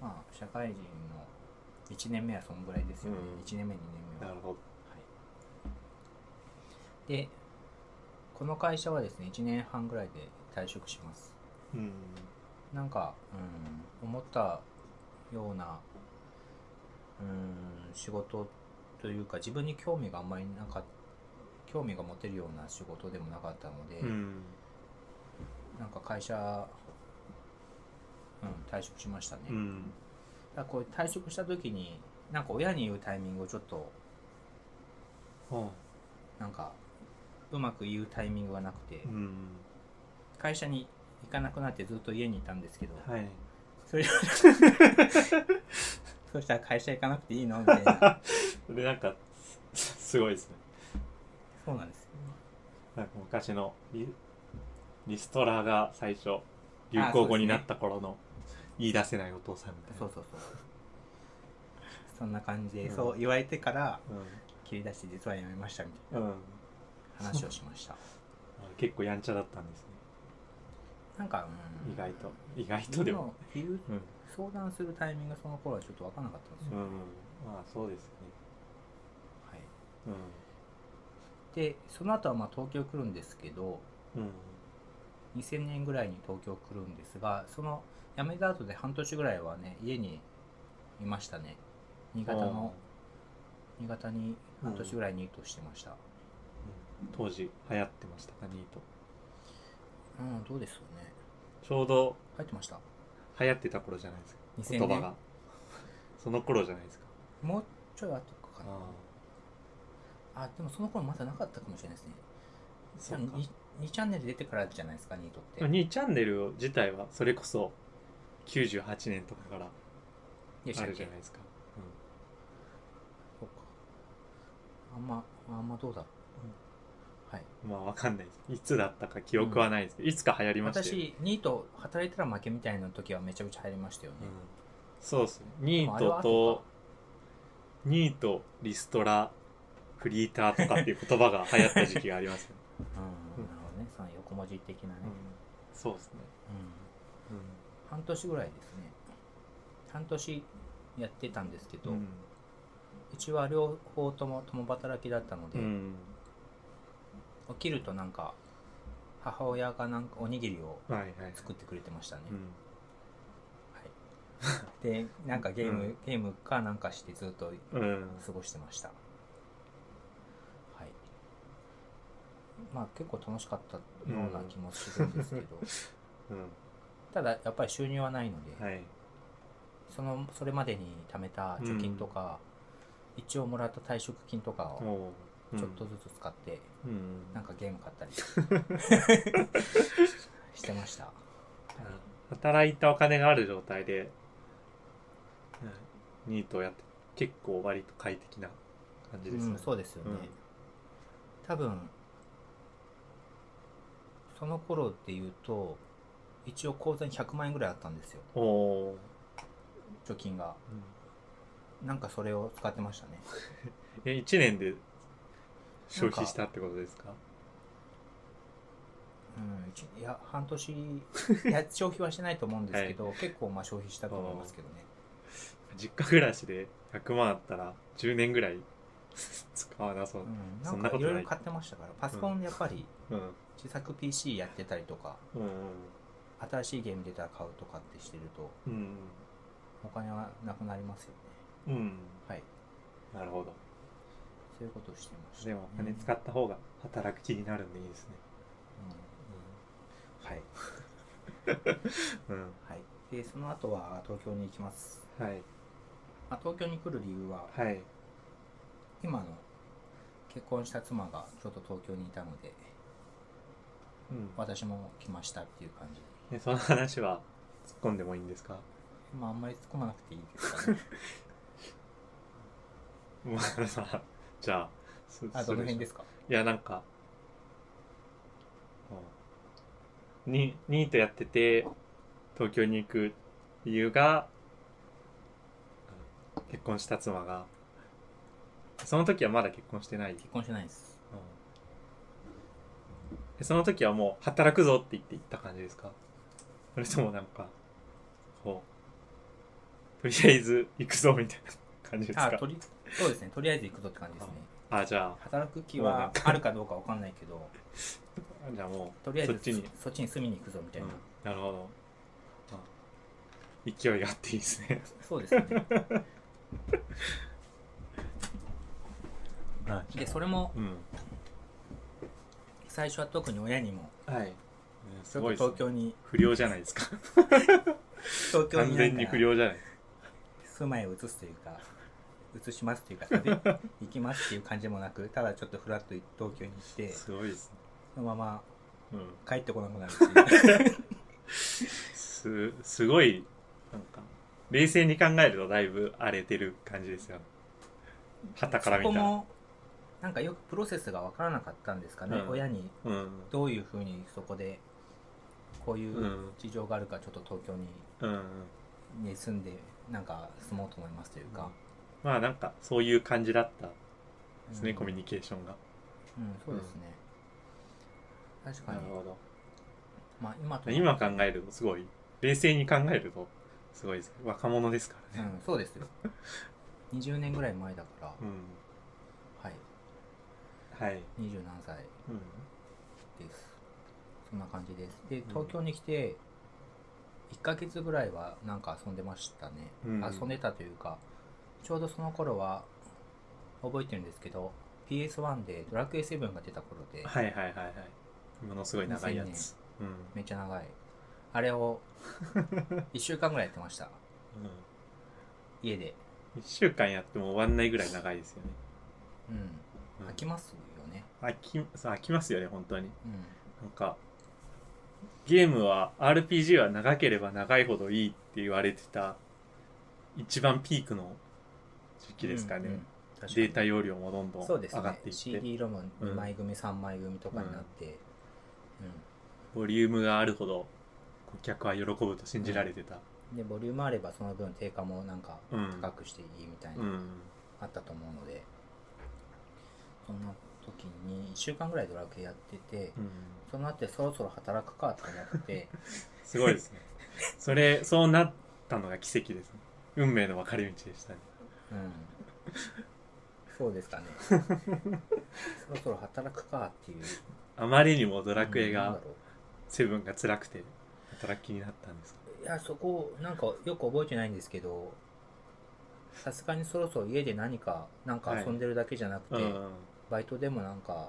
うん、まあ社会人の1年目はそんぐらいですよね、うん。1年目2年目は。なるほど。はい、でこの会社はですね1年半ぐらいで退職します。うん。なんか、うん、思ったような、うん、仕事というか自分に興味があんまりなか興味が持てるような仕事でもなかったので、うんなんか会社、うん、退職しましたね、うん。だこう退職した時になんか親に言うタイミングをちょっとはなんかうまく言うタイミングがなくて、あうん。会社に行かなくなってずっと家にいたんですけど、はい。それ [LAUGHS] そしたら会社行かなくていいの？みたいな。[LAUGHS] でなんかす [LAUGHS] すごいですね。そうなんですよなんか昔のリリストラが最初流行語になった頃の言い出せないお父さんみたいな。そうそうそうそ [LAUGHS] んな感じで、うん。そう言われてからう切り出して実は辞めましたみたいん、うん、な話をしました。[LAUGHS] 結構やんちゃだったんですね。なんか、うん、意外と。意外とでも。言ううん、相談するタイミングがその頃はちょっと分からなかったんですよ、うん、まあそうですね。はい、うでその後はまあ東京来るんですけどんうん2000年ぐらいに東京来るんですがその辞めた後で半年ぐらいはね家にいましたね。新潟の新潟に半年ぐらいニートしてました。うん。当時流行ってましたかニート。うん、どうですよね。ちょうど入ってました？流行ってた頃じゃないですか。2000言葉が。その頃じゃないですか。もうちょい後かな。ああ。でもその頃まだなかったかもしれないですね 2, 2チャンネル出てからじゃないですかニートって。2チャンネル自体はそれこそ98年とかからあるじゃないですか、そうか。あんまあんまどうだ？ろう、はい。うん、まあわかんないです。いつだったか記憶はないですけど、いつか流行りましたよ、私ニート働いたら負けみたいな時はめちゃくちゃ入りましたよね、うん、そうですね。ニートとニートリストラフリーターとかっていう言葉が流行った時期がありますね、うん、なるほどねその横文字的なね、うん、そうですね、うん。半年ぐらいですね。半年やってたんですけど、うちは両方とも共働きだったので、うん。起きるとなんか母親がなんかおにぎりを作ってくれてましたね、でなんかゲーム、うん。ゲームかなんかしてずっとうん。過ごしてましたはいまあ結構楽しかったような気もするんですけど、うん。ただやっぱり収入はないので、はい。そのそれまでに貯めた貯金とか、一応もらった退職金とかをちょっとずつ使って、うん。なんかゲーム買ったり。[LAUGHS] してました。働いたお金がある状態で、うんニートをやって結構割と快適な感じですね、うん、そうですよね、うん。多分その頃っていうと一応口座に100万円ぐらいあったんですよ。貯金が。ー、うん。なんかそれを使ってましたね。[LAUGHS] え1年で消費したってことですか？うん一いや半年いや [LAUGHS] 消費はしてないと思うんですけど、結構まあ消費したと思いますけどね。実家暮らしで100万あったら10年ぐらい使わなそううん、なそんかいろい。ろ買ってましたからパソコンやっぱりうん。自作 PC やってたりとかうん新しいゲーム出たら買うとかってしてるとうんお金はなくなりますよね。うん。うんはい。なるほど。そういうことをしてました。でもお金使った方が働く気になるんでいいですね。うん。はい、[LAUGHS] うん。はい、でその後は東京に行きます、はい。まあ、東京に来る理由ははい今の結婚した妻がちょっと東京にいたのでうん。私も来ましたっていう感じ。えその話は突っ込んでもいいんですか？まああんまり突っ込まなくていいですかね。[LAUGHS] まあさじゃあそあどの辺ですか？いやなんかうん。にニートやってて東京に行く理由がうん結婚した妻がその時はまだ結婚してない、うん結婚してないです。でその時はもう働くぞって言って行った感じですか？それともなんかこうとりあえず行くぞみたいな感じですか？あとりそうですね。とりあえず行くぞって感じですね。あじゃ働く気もうなんはか。あるかどうかわかんないけど。あじゃあもうとりあえずそっちに。そっちに住みに行くぞみたいな、うん。なるほど。あ勢いがあっていいですね。そうですね。あ [LAUGHS] でそれもうん。最初は特に親にもはい、すごい東京に。不良じゃないですか。東京完になんか全に不良じゃない住まいを移すというか移しますというか旅行きますっていう感じもなくただちょっとフラッと東京に行ってすごいですね。そのままうん。帰ってこなくなるっていう。すすごいなんか冷静に考えるとだいぶ荒れてる感じですよ。旗から見たら。そこもなんかよくプロセスが分からなかったんですかね、うん。親に。うん。どういうふうにそこでこういううん。事情があるかちょっと東京に,、うん。に住んでなんか住もうと思いますというか、まあなんかそういう感じだったですね、うん。コミュニケーションが。うんそうですね、確かに。なるほど。まあ今と今考えるとすごい冷静に考えるとすごいです若者ですからね。うんそうですよ。[LAUGHS] 20年ぐらい前だから、うん、はいはい、20何歳うん。です。そんな感じです。で東京に来て1ヶ月ぐらいはなんか遊んでましたね、うん。遊んでたというかちょうどその頃は覚えてるんですけど PS1 でドラクエ7が出た頃ではいはいはいはい。ものすごい長いやつ、うん。めっちゃ長い。あれを [LAUGHS] 1週間ぐらいやってました。家で。うん、1週間やっても終わんないぐらい長いですよね、うん。うん。飽きます？飽きそう飽きますよね本当に。うん。なんかゲームは RPG は長ければ長いほどいいって言われてた一番ピークの時期ですかね、うんうん確かに。データ容量もどんどん上がっていって、CD ロムうん2枚組、3枚組とかになって、うん。ボリュームがあるほど顧客は喜ぶと信じられてた、でボリュームあればその分定価もなんかうん。高くしていいみたいな、うん。あったと思うので。そんな時に1週間ぐらいドラクエやっててうん、その後そろそろ働くかと思って。[LAUGHS] すごいですね。それそうなったのが奇跡です。ね運命の分かれ道でしたね。うん。そうですかね。そろそろ働くかっていう。あまりにもドラクエがセブンが辛くて働きになったんですいやそこなんかよく覚えてないんですけどさすがにそろそろ家で何かなんか遊んでるだけじゃなくて、うんバイトでもなんか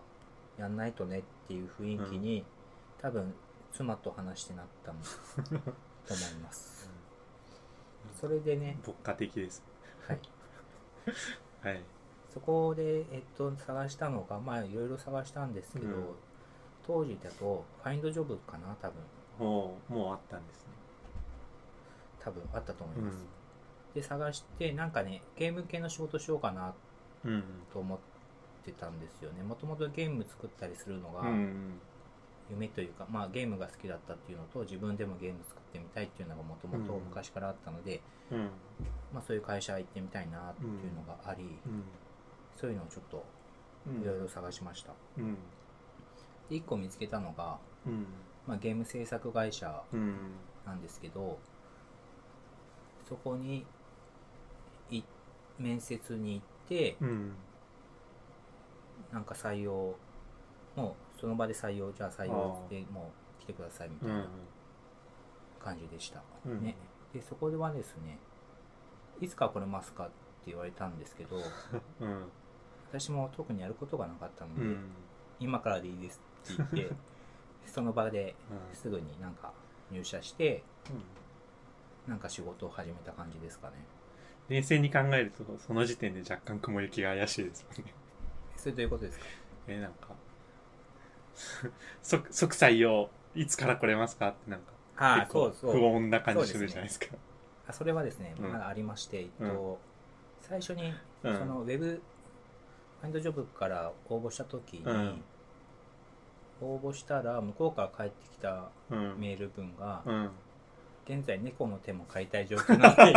やんないとねっていう雰囲気に、多分妻と話してなったん。だ [LAUGHS] と思います。それでね、牧歌的です。はい、[LAUGHS] はい。そこで、えっと、探したのがまあいろいろ探したんですけど、うん。当時だとファインドジョブかな多分。もうもうあったんですね。多分あったと思いうん。ます、で探してなんかねゲーム系の仕事しようかなうん。と思ってたんですよね。もともとゲーム作ったりするのがうん夢というか、まあ、ゲームが好きだったっていうのと自分でもゲーム作ってみたいっていうのがもともとうん。昔からあったので、うん。まあ、そういう会社行ってみたいなっていうのがあり、うん。そういうのをちょっとうん。いろいろ探しました、うん。で1個見つけたのが、うん。まあ、ゲーム制作会社うん。なんですけどそこにい面接に行ってうんなんか採用もうその場で採用じゃあ採用でもう来てくださいみたうんいな感じでした、うん。ね。でそこではですねいつから来れますかって言われたんですけどうん。私も特にやることがなかったので、うん。今からでいいですって言って [LAUGHS] その場でうん。すぐになんか入社してなんか仕事を始めた感じですかね。冷静に考えるとその時点で若干雲行きが怪しいですもんねそれどういうことですか？えなんか即即採用いつから来れますか？ってなんかあそうそう。不穏な感じするじゃないですか。あそれはですね、うん。まだありまして、えっと、最初に、うん。そのウェブファインドジョブから応募した時に、うん。応募したら向こうから返ってきたうん。メール文が、うん。現在猫の手も買いたい状況なので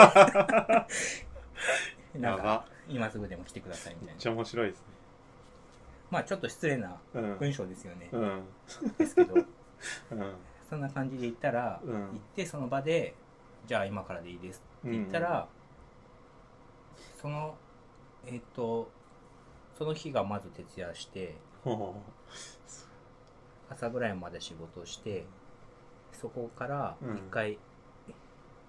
[LAUGHS] なんか今すぐでも来てくださいみたいな。めっちゃ面白いですねまあちょっと失礼なうん。文章ですよね、うん。ですけど。[LAUGHS] うん。そんな感じで言ったら、うん。行ってその場でじゃあ今からでいいですって言ったら、そのえっ、とその日がまず徹夜してほ朝ぐらいまで仕事をしてそこからうん。一回、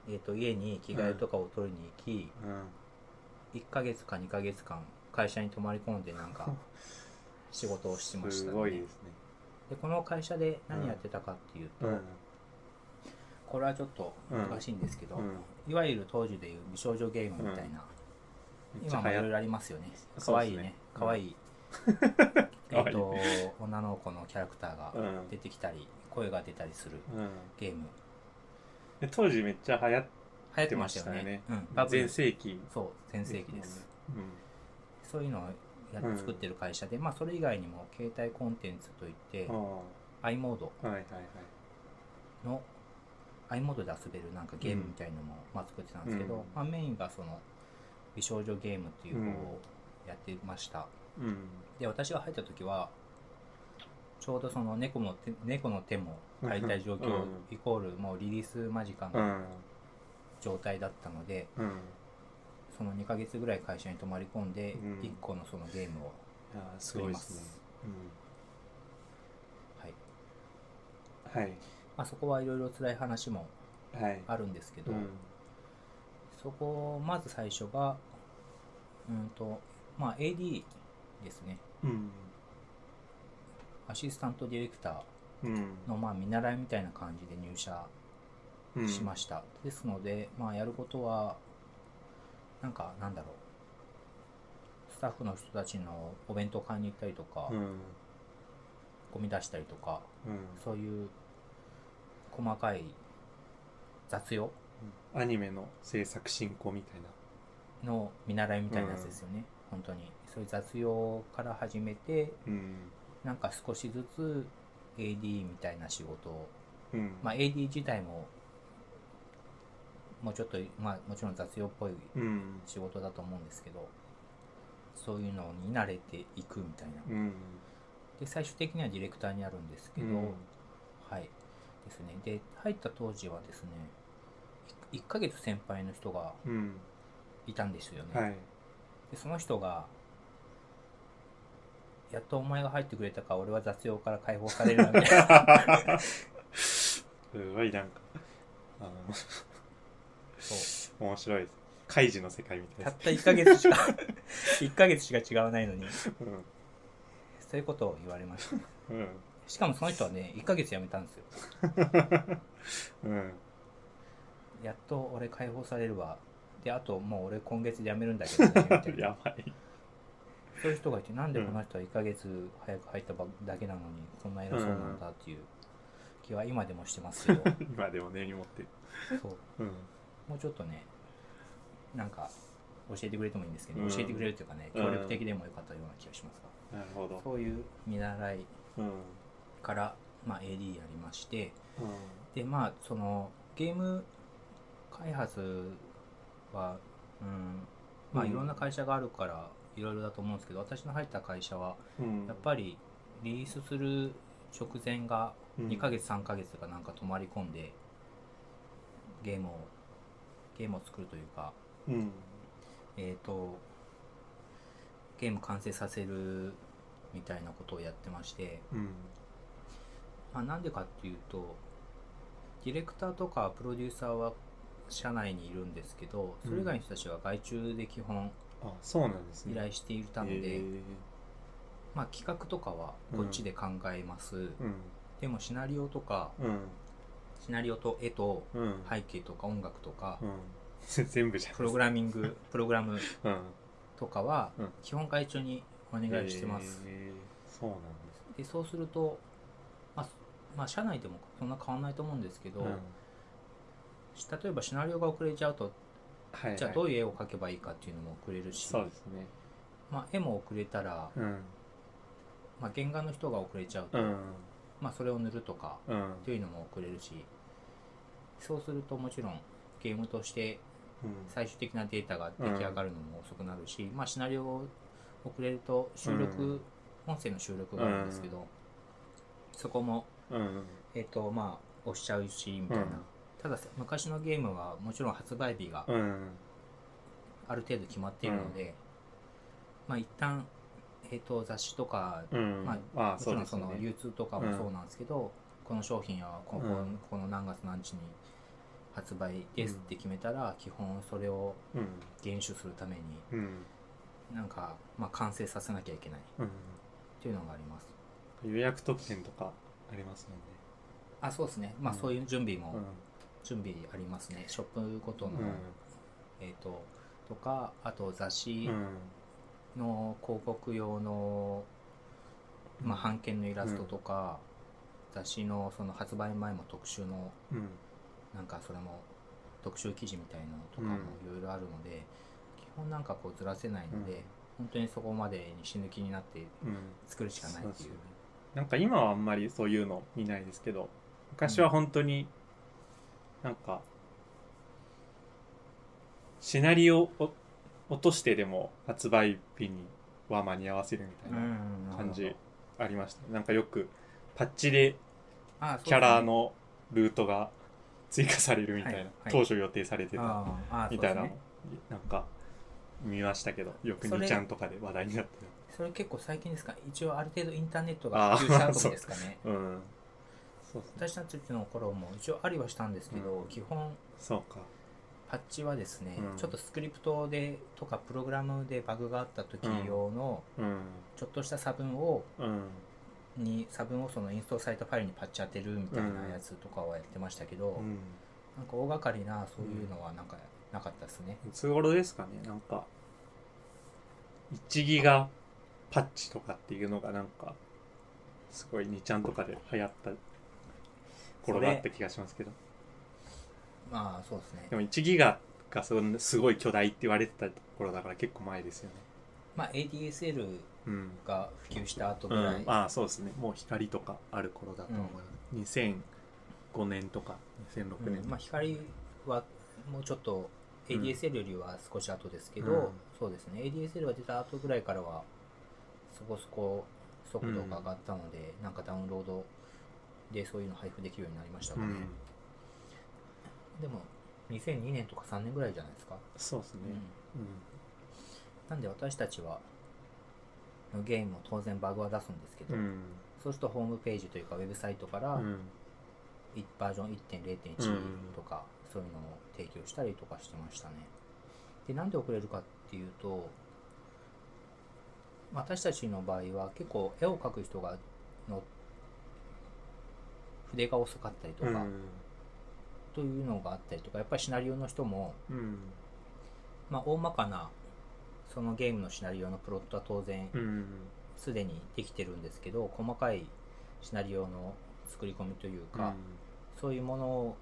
えっと家に着替えとかを取りに行き、ううん。1ヶ月か2ヶ月間会社に泊まり込んでなんか [LAUGHS] 仕事をしてましたすねごいですね。でこの会社で何やってたかっていうと、うん。これはちょっと難しいんですけど、うん。いわゆる当時でいう美少女ゲームみたいな、めっちゃ流行っ今もいろいろありますよね。そうですね可愛いね。可愛い。えっと女の子のキャラクターがうん。出てきたり、声が出たりするうん。ゲーム。で当時めっちゃ流行っ流行ってましたよね。うん、バブル全盛期。そう全盛期です、うそういうのをやうん。作ってる会社で、まあそれ以外にも携帯コンテンツといって、i モード。の i モードで遊べるなんかゲームみたいのも、まあ、作ってたんですけど、うん。まあ、メインがその美少女ゲームっていう方をやってました、うん。で私が入った時はちょうどその猫の手猫の手も買いたい状況、うん。イコールもうリリース間近のうん。状態だったので、うんその2ヶ月ぐらい会社に泊まり込んで、うん。1個のそのゲームをいやーす。はいうん。はい。まあ、そこはいろいろ辛い話もはい。あるんですけど、うん。そこまず最初がうんとまあ AD ですね。うん。アシスタントディレクタうん。ーのまあ見習いみたいな感じで入社うん。しました、ですのでまあやることはなんかなんだろう。スタッフの人たちのお弁当買いに行ったりとか、うん。ゴミ出したりとかうん。そういう細かい雑用？アニメの制作進行みたいな。の見習いみたいなやつですよね、本当に。そういう雑用から始めてうん。なんか少しずつ AD みたいな仕事を、うん。まあ、AD 自体ももうちょっと、まあ、もちろん雑用っぽいうん。仕事だと思うんですけどそういうのに慣れていくみたいな。うん。で最終的にはディレクターになるんですけど、うん。はい。ですね。で入った当時はですね1ヶ月先輩の人がうん。いたんですよね、はい。でその人がやっとお前が入ってくれたから俺は雑用から解放されるなみたいな。[LAUGHS] すごいなんか。あの面白い。ですカイジの世界みたいたった1ヶ月しか [LAUGHS] 1ヶ月しか違わないのに。うそういうことを言われました。んうん。しかもその人はね1ヶ月辞めたんですよ。[LAUGHS] うん。やっと俺解放されるわ。であともう俺今月で辞めるんだけどねみたいな。[LAUGHS] やばい。そういう人がいてなんでこの人は1ヶ月早く入ったばだけなのにこんな偉そうなんだっていう気は今でもしてますけど今でも根に持ってる。そう。うんもうちょっとねなんか教えてくれてもいいんですけど、うん。教えてくれるっていうかねうん。協力的でもよかったような気がしますが、なるほど。そういう見習いうん。からまあ、AD やりましてうでまあそのゲーム開発は、うんまあ、うん。いろんな会社があるからいろいろだと思うんですけど私の入った会社はやっぱりリリースする直前がうん。2ヶ月3ヶ月がなんか泊まり込んでゲームをゲームを作るというかうん。えっ、とゲーム完成させるみたいなことをやってまして、うん。まあ、なんでかっていうとディレクターとかプロデューサーは社内にいるんですけどそれ以外の人たちは外注で基本あそうなんですね。依頼していたので、えー。まあ、企画とかはこっちで考えます、うん。でもシナリオとかうんシナリオと絵とうん。背景とか音楽とかうん。[LAUGHS] 全部じゃん。プログラミング [LAUGHS] プログラムうん。とかはうん。基本外注にお願いしてます、えー。そうなんですでそうすると、まあ、まあ社内でもそんな変わんないと思うんですけど、うん。例えばシナリオが遅れちゃうとはいじゃあどいういう絵を描けばいいかっていうのも遅れるし、そうですね。まあ、絵も遅れたら、うん。まあ、原画の人が遅れちゃうと、うん。まあ、それを塗るとかうん。っていうのも遅れるしそうするともちろんゲームとしてうん。最終的なデータが出来上がるのも遅くなるし、まあ、シナリオを遅れると収録、うん音声の収録があるんですけど、そこも、うん。えっとまあ、押しちゃうしみたいな、うん。ただ昔のゲームはもちろん発売日がうん。ある程度決まっているので、まあ一旦、えっと雑誌とか、うん。まああもちろんその流通とかもそうなんですけど、この商品はここ,、うん。この何月何日に発売ですって決めたら、基本それをうん厳守するためにうん。なんか、まあ、完成させなきゃいけないっうん。ていうのがあります。予約特典とかありますよね。あそうですね。まあ、うん。そういう準備も、うん。準備ありますね。ショップごとの、うん。えっ、ととかあと雑誌うん。の広告用の、まあ、版権のイラストとか、雑誌のその発売前も特集のうん。なんかそれも特集記事みたいなのとかもいろいろあるので、基本なんかこうずらせないので、うん。本当にそこまでに死ぬ気になってうん。作るしかないっていう。そうですね。なんか今はあんまりそういうの見ないですけど昔は本当になんかシナリオを落としてでも発売日には間に合わせるみたいな感じありました。ねなんかよくパッチであキャラのルートが追加されるみたいな、はいはい。当初予定されてたみたいなねなんか見ましたけどよくそれ2ちゃんとかで話題になってそれ結構最近ですか？一応ある程度インターネットが普及した後ですかね。[LAUGHS] るう。ん。そう私たちの頃も一応ありはしたんですけど、うん。基本そうか。パッチはですね、うん。ちょっとスクリプトでとかプログラムでバグがあった時用のうん。ちょっとした差分をうんに差分をそのインストールされたファイルにパッチ当てるみたいなやつとかはやってましたけど、うん。なんか大掛かりなそういうのはなんかなかったですね、いつ頃ですかね？なんか1ギガパッチとかっていうのがなんかすごい2ちゃんとかで流行った頃があった気がしますけど。まあそうですね。でも1ギガがすごい巨大って言われてた頃だから結構前ですよね。まあ ADSL うん、が普及した後ぐらい、うん、ああそうですね。もう光とかある頃だと思います、2005年とか2006年、うん。まあ、光はもうちょっと ADSL よりは少し後ですけど、うん。そうですね。ADSL が出た後ぐらいからはそこそこ速度が上がったので、なんかダウンロードでそういうの配布できるようになりましたかね、うん、でも2002年とか3年ぐらいじゃないですか、そうですね。うん。なんで私たちはゲームも当然バグは出すんですけど、うん。そうするとホームページというかウェブサイトから、うん。いバージョン1.0.1うん。とか、そういうのを提供したりとかしてましたね。で、なんで遅れるかっていうと、私たちの場合は結構絵を描く人がの筆が遅かったりとか、というのがあったりとか、やっぱりシナリオの人も、うん。まあ大まかなそのゲームのシナリオのプロットは当然うん。すでにできてるんですけど、細かいシナリオの作り込みというか、そういうものを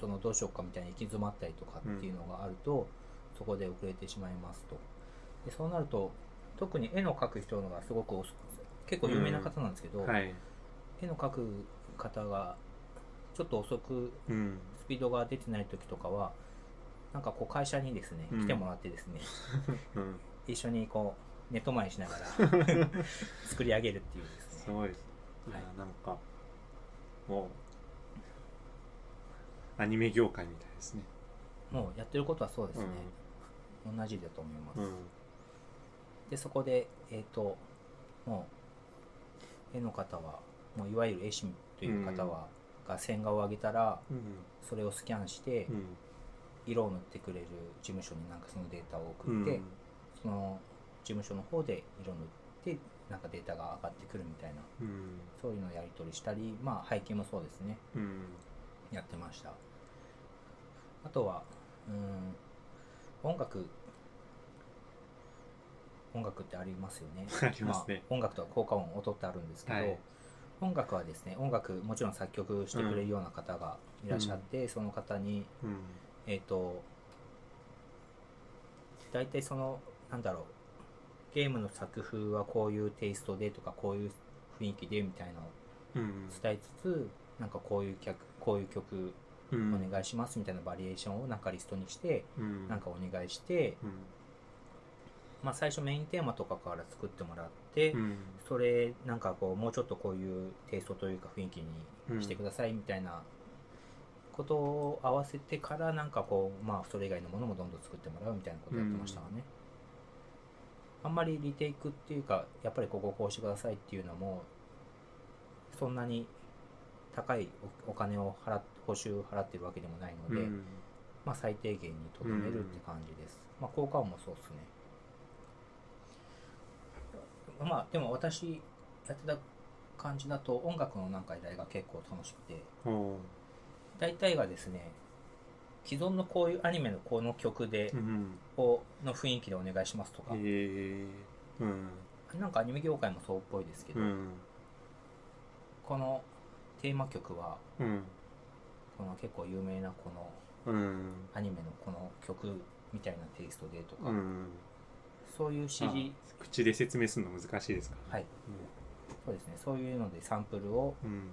そのどうしようかみたいに行き詰まったりとかっていうのがあると、そこで遅れてしまいますと。でそうなると特に絵の描く人のがすごく結構有名な方なんですけど、絵の描く方がちょっと遅くうん。スピードが出てない時とかはなんかこう会社にですねうん。来てもらってですね、[LAUGHS] うん。一緒にこう寝泊まりしながら [LAUGHS] 作り上げるっていうですね。すごいですいやはい。なんかもうアニメ業界みたいですね。もうやってることはそうですね、同じだと思います、うん。でそこでえっ、ともう絵の方はもういわゆる絵師という方は、が線画を上げたらうん。それをスキャンしてうん色を塗ってくれる事務所になんかそのデータを送うん。って、その事務所の方で色塗ってなんかデータが上がってくるみたいなうん。そういうのをやり取りしたりまあ背景もそうですね。うん。やってました。あとはうん音楽。音楽ってありますよね。[LAUGHS] ありますね。あ、音楽とか効果音音ってあるんですけど、はい。音楽はですね音楽もちろん作曲してくれるような方がいらっしゃって、その方にうんえっ、と大体そのなんだろうゲームの作風はこういうテイストでとかこういう雰囲気でみたいなのをうん伝えつつなんかこういう曲こういう曲うんお願いしますみたいなバリエーションをなんかリストにしてうん。なんかお願いして、うん。まあ、最初メインテーマとかから作ってもらって、うん。それなんかこうもうちょっとこういうテイストというか雰囲気にしてくださいみたいなことを合わせてからなんかこうまあそれ以外のものもどんどん作ってもらうみたいなことをやってましたかね、あんまりリテイクっていうかやっぱりこここうしてくださいっていうのもそんなに高いおお金を払っ報酬払ってるわけでもないので、うんまあ、最低限にとどめるって感じです。まあ、効果音もそうですね。まあ、でも私やってた感じだと音楽のなんか依頼が結構楽しくて、おー大体がですね、既存のこういうアニメのこの曲で、うんこうの雰囲気でお願いしますとか、へえ。うん。なんかアニメ業界もそうっぽいですけど、うん。このテーマ曲は、うん。この結構有名なこのうん。アニメのこの曲みたいなテイストでとか、うん。そういう指示、あ口で説明するの難しいですか？はい、そうですね、そういうのでサンプルをうん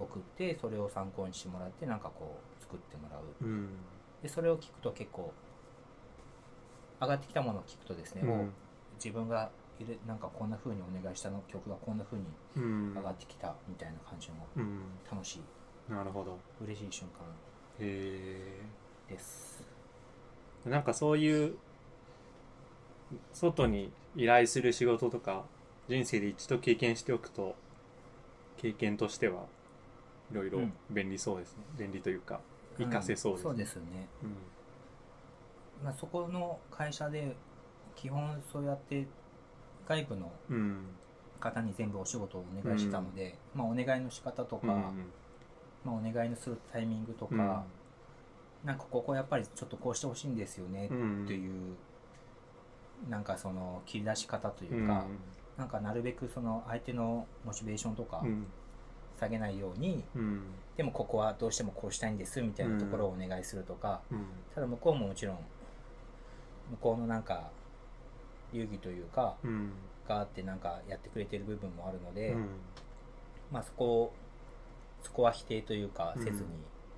送って、それを参考にしてもらって、なんかこう、作ってもらう。うん。で、それを聞くと結構、上がってきたものを聞くとですね、うん。お自分が入れなんかこんな風にお願いしたの曲がこんな風にうん。上がってきたみたいな感じのうん。楽しい、なるほど。嬉しい瞬間へです。えなんかそういう外に依頼する仕事とか人生で一度経験しておくと経験としてはいろいろうん。便利そうですね、便利というか活かせそうですね。ん。そうですよね。うん。まあ、そこの会社で基本そうやって外部のうん。方に全部お仕事をお願いしてたので、まあ、お願いの仕方とか、うんまあ、お願いのするタイミングとか、うん。なんかここやっぱりちょっとこうしてほしいんですよねうん。っていう、なんかその切り出し方とういうん。か、なんかなるべくその相手のモチベーションとかうん下げないように、うん。でもここはどうしてもこうしたいんですみたいなところをお願いするとか、うん。ただ向こうももちろん向こうのなんか流儀というかうん。があってなんかやってくれてる部分もあるので、うん。まあそこをそこは否定というかせずに、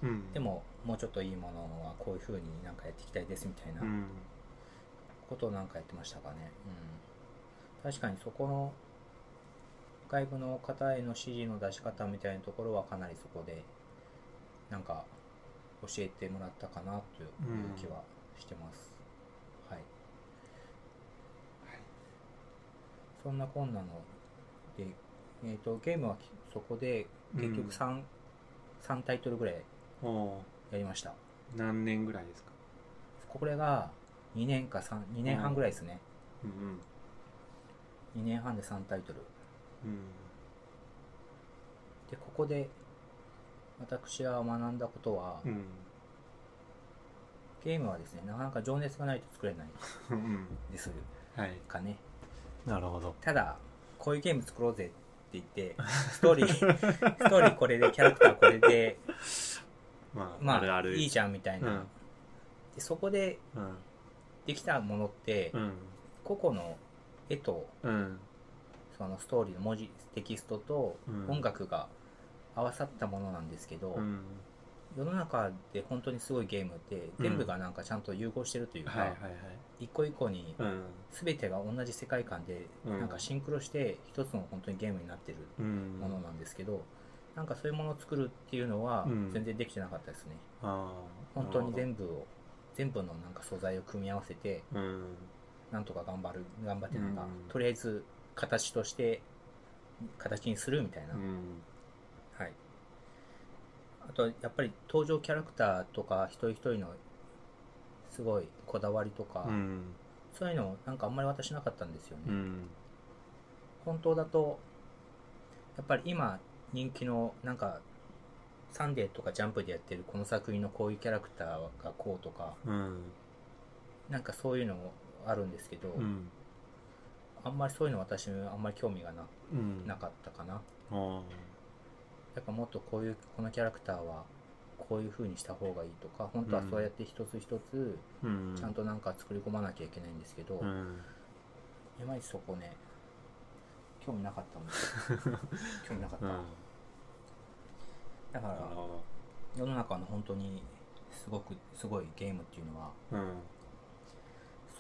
うん。でももうちょっといいものはこういう風になんかやっていきたいですみたいなうん。ことをなんかやってましたかね、うん、確かにそこの外部の方への指示の出し方みたいなところはかなりそこでなんか教えてもらったかなという気はしてます、はい。そんなこんなので、えー、とゲームはきそこで結局 3,、三タイトルぐらいやりました。何年ぐらいですか？これが2年か3 2年半ぐらいですね、うん2年半で3タイトルうん。でここで私が学んだことは、うん。ゲームはですねなかなか情熱がないと作れないうん。です。はい。かね。なるほど。ただこういうゲーム作ろうぜって言ってストーリー [LAUGHS] ストーリーこれでキャラクターこれでまあ、まああるある。いいじゃんみたいな、うん。でそこでうん。できたものって、うん。個々の絵とうんそのストーリーの文字テキストとうん。音楽が合わさったものなんですけど、うん。世の中で本当にすごいゲームって全部がなんかちゃんと融合してるというか、一個一個にうん。全てが同じ世界観でうん。なんかシンクロして一つの本当にゲームになってるうん。ものなんですけど、なんかそういうものを作るっていうのはうん。全然できてなかったですね、あー。本当に全部を全部のなんか素材を組み合わせてうん。なんとか頑張る頑張ってなんか、うん。とりあえず形として形にするみたいな、うん。はい。あとやっぱり登場キャラクターとか一人一人のすごいこだわりとか、うん。そういうのなんかあんまり私なかったんですよね、うん。本当だとやっぱり今人気のなんかサンデーとかジャンプでやってるこの作品のこういうキャラクターがこうとかうん。なんかそういうのあるんですけど、うんあんまりそういうの私あんまり興味がなうん。なかったかな。だからもっとこういうこのキャラクターはこういう風にした方がいいとか本当はそうやって一つ一つうん。ちゃんとなんか作り込まなきゃいけないんですけど、いうん。まいちそこね興味なかったんですよ興味なかった、うん。だから世の中の本当にすごくすごいゲームっていうのはどうん。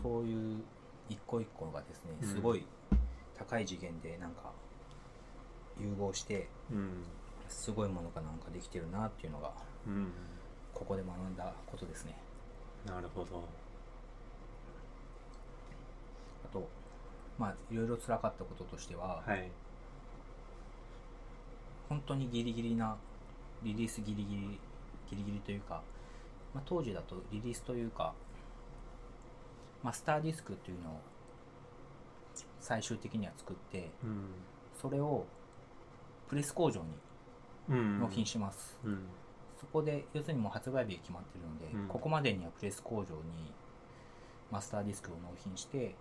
そういう一個一個がですねうん。すごい高い次元でなんか融合してうん。すごいものがなんかできてるなっていうのがうん。ここで学んだことですね。なるほど。あとまあいろいろ辛かったこととしては、はい。本当にギリギリなリリースギリギリギリギリというか、まあ、当時だとリリースというかマスターディスクというのを最終的には作ってうん。それをプレス工場にうん。納品します、うん。そこで要するにもう発売日が決まってるので、うん。ここまでにはプレス工場にマスターディスクを納品して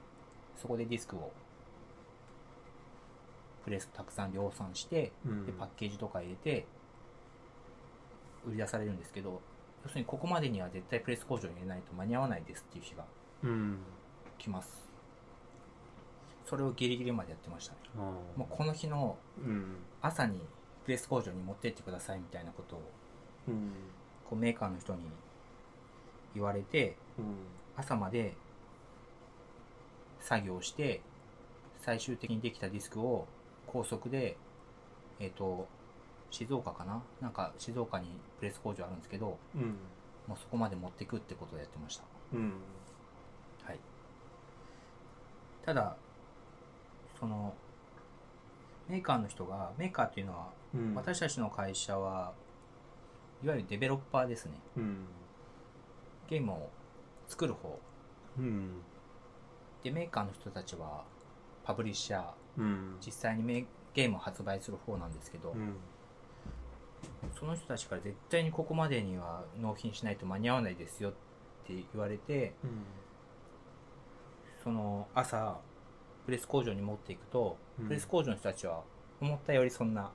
そこでディスクをプレスたくさん量産してうん。でパッケージとか入れて売り出されるんですけど要するにここまでには絶対プレス工場に入れないと間に合わないですっていう日がうん来ます。それをギリギリまでやってましたね。もうこの日のうん。朝にプレス工場に持ってってくださいみたいなことをうん。こうメーカーの人に言われてうん。朝まで作業して最終的にできたディスクを高速でえっ、と静岡かな？なんか静岡にプレス工場あるんですけどうん。もうそこまで持ってくってことをやってました。うん。はいただそのメーカーの人がメーカーっていうのはうん。私たちの会社はいわゆるデベロッパーですね。うん。ゲームを作る方。うん。でメーカーの人たちはパブリッシャー。うん。実際にメゲームを発売する方なんですけど、うん。その人たちから絶対にここまでには納品しないと間に合わないですよって言われてその朝プレス工場に持っていくと、うん。プレス工場の人たちは思ったよりそんな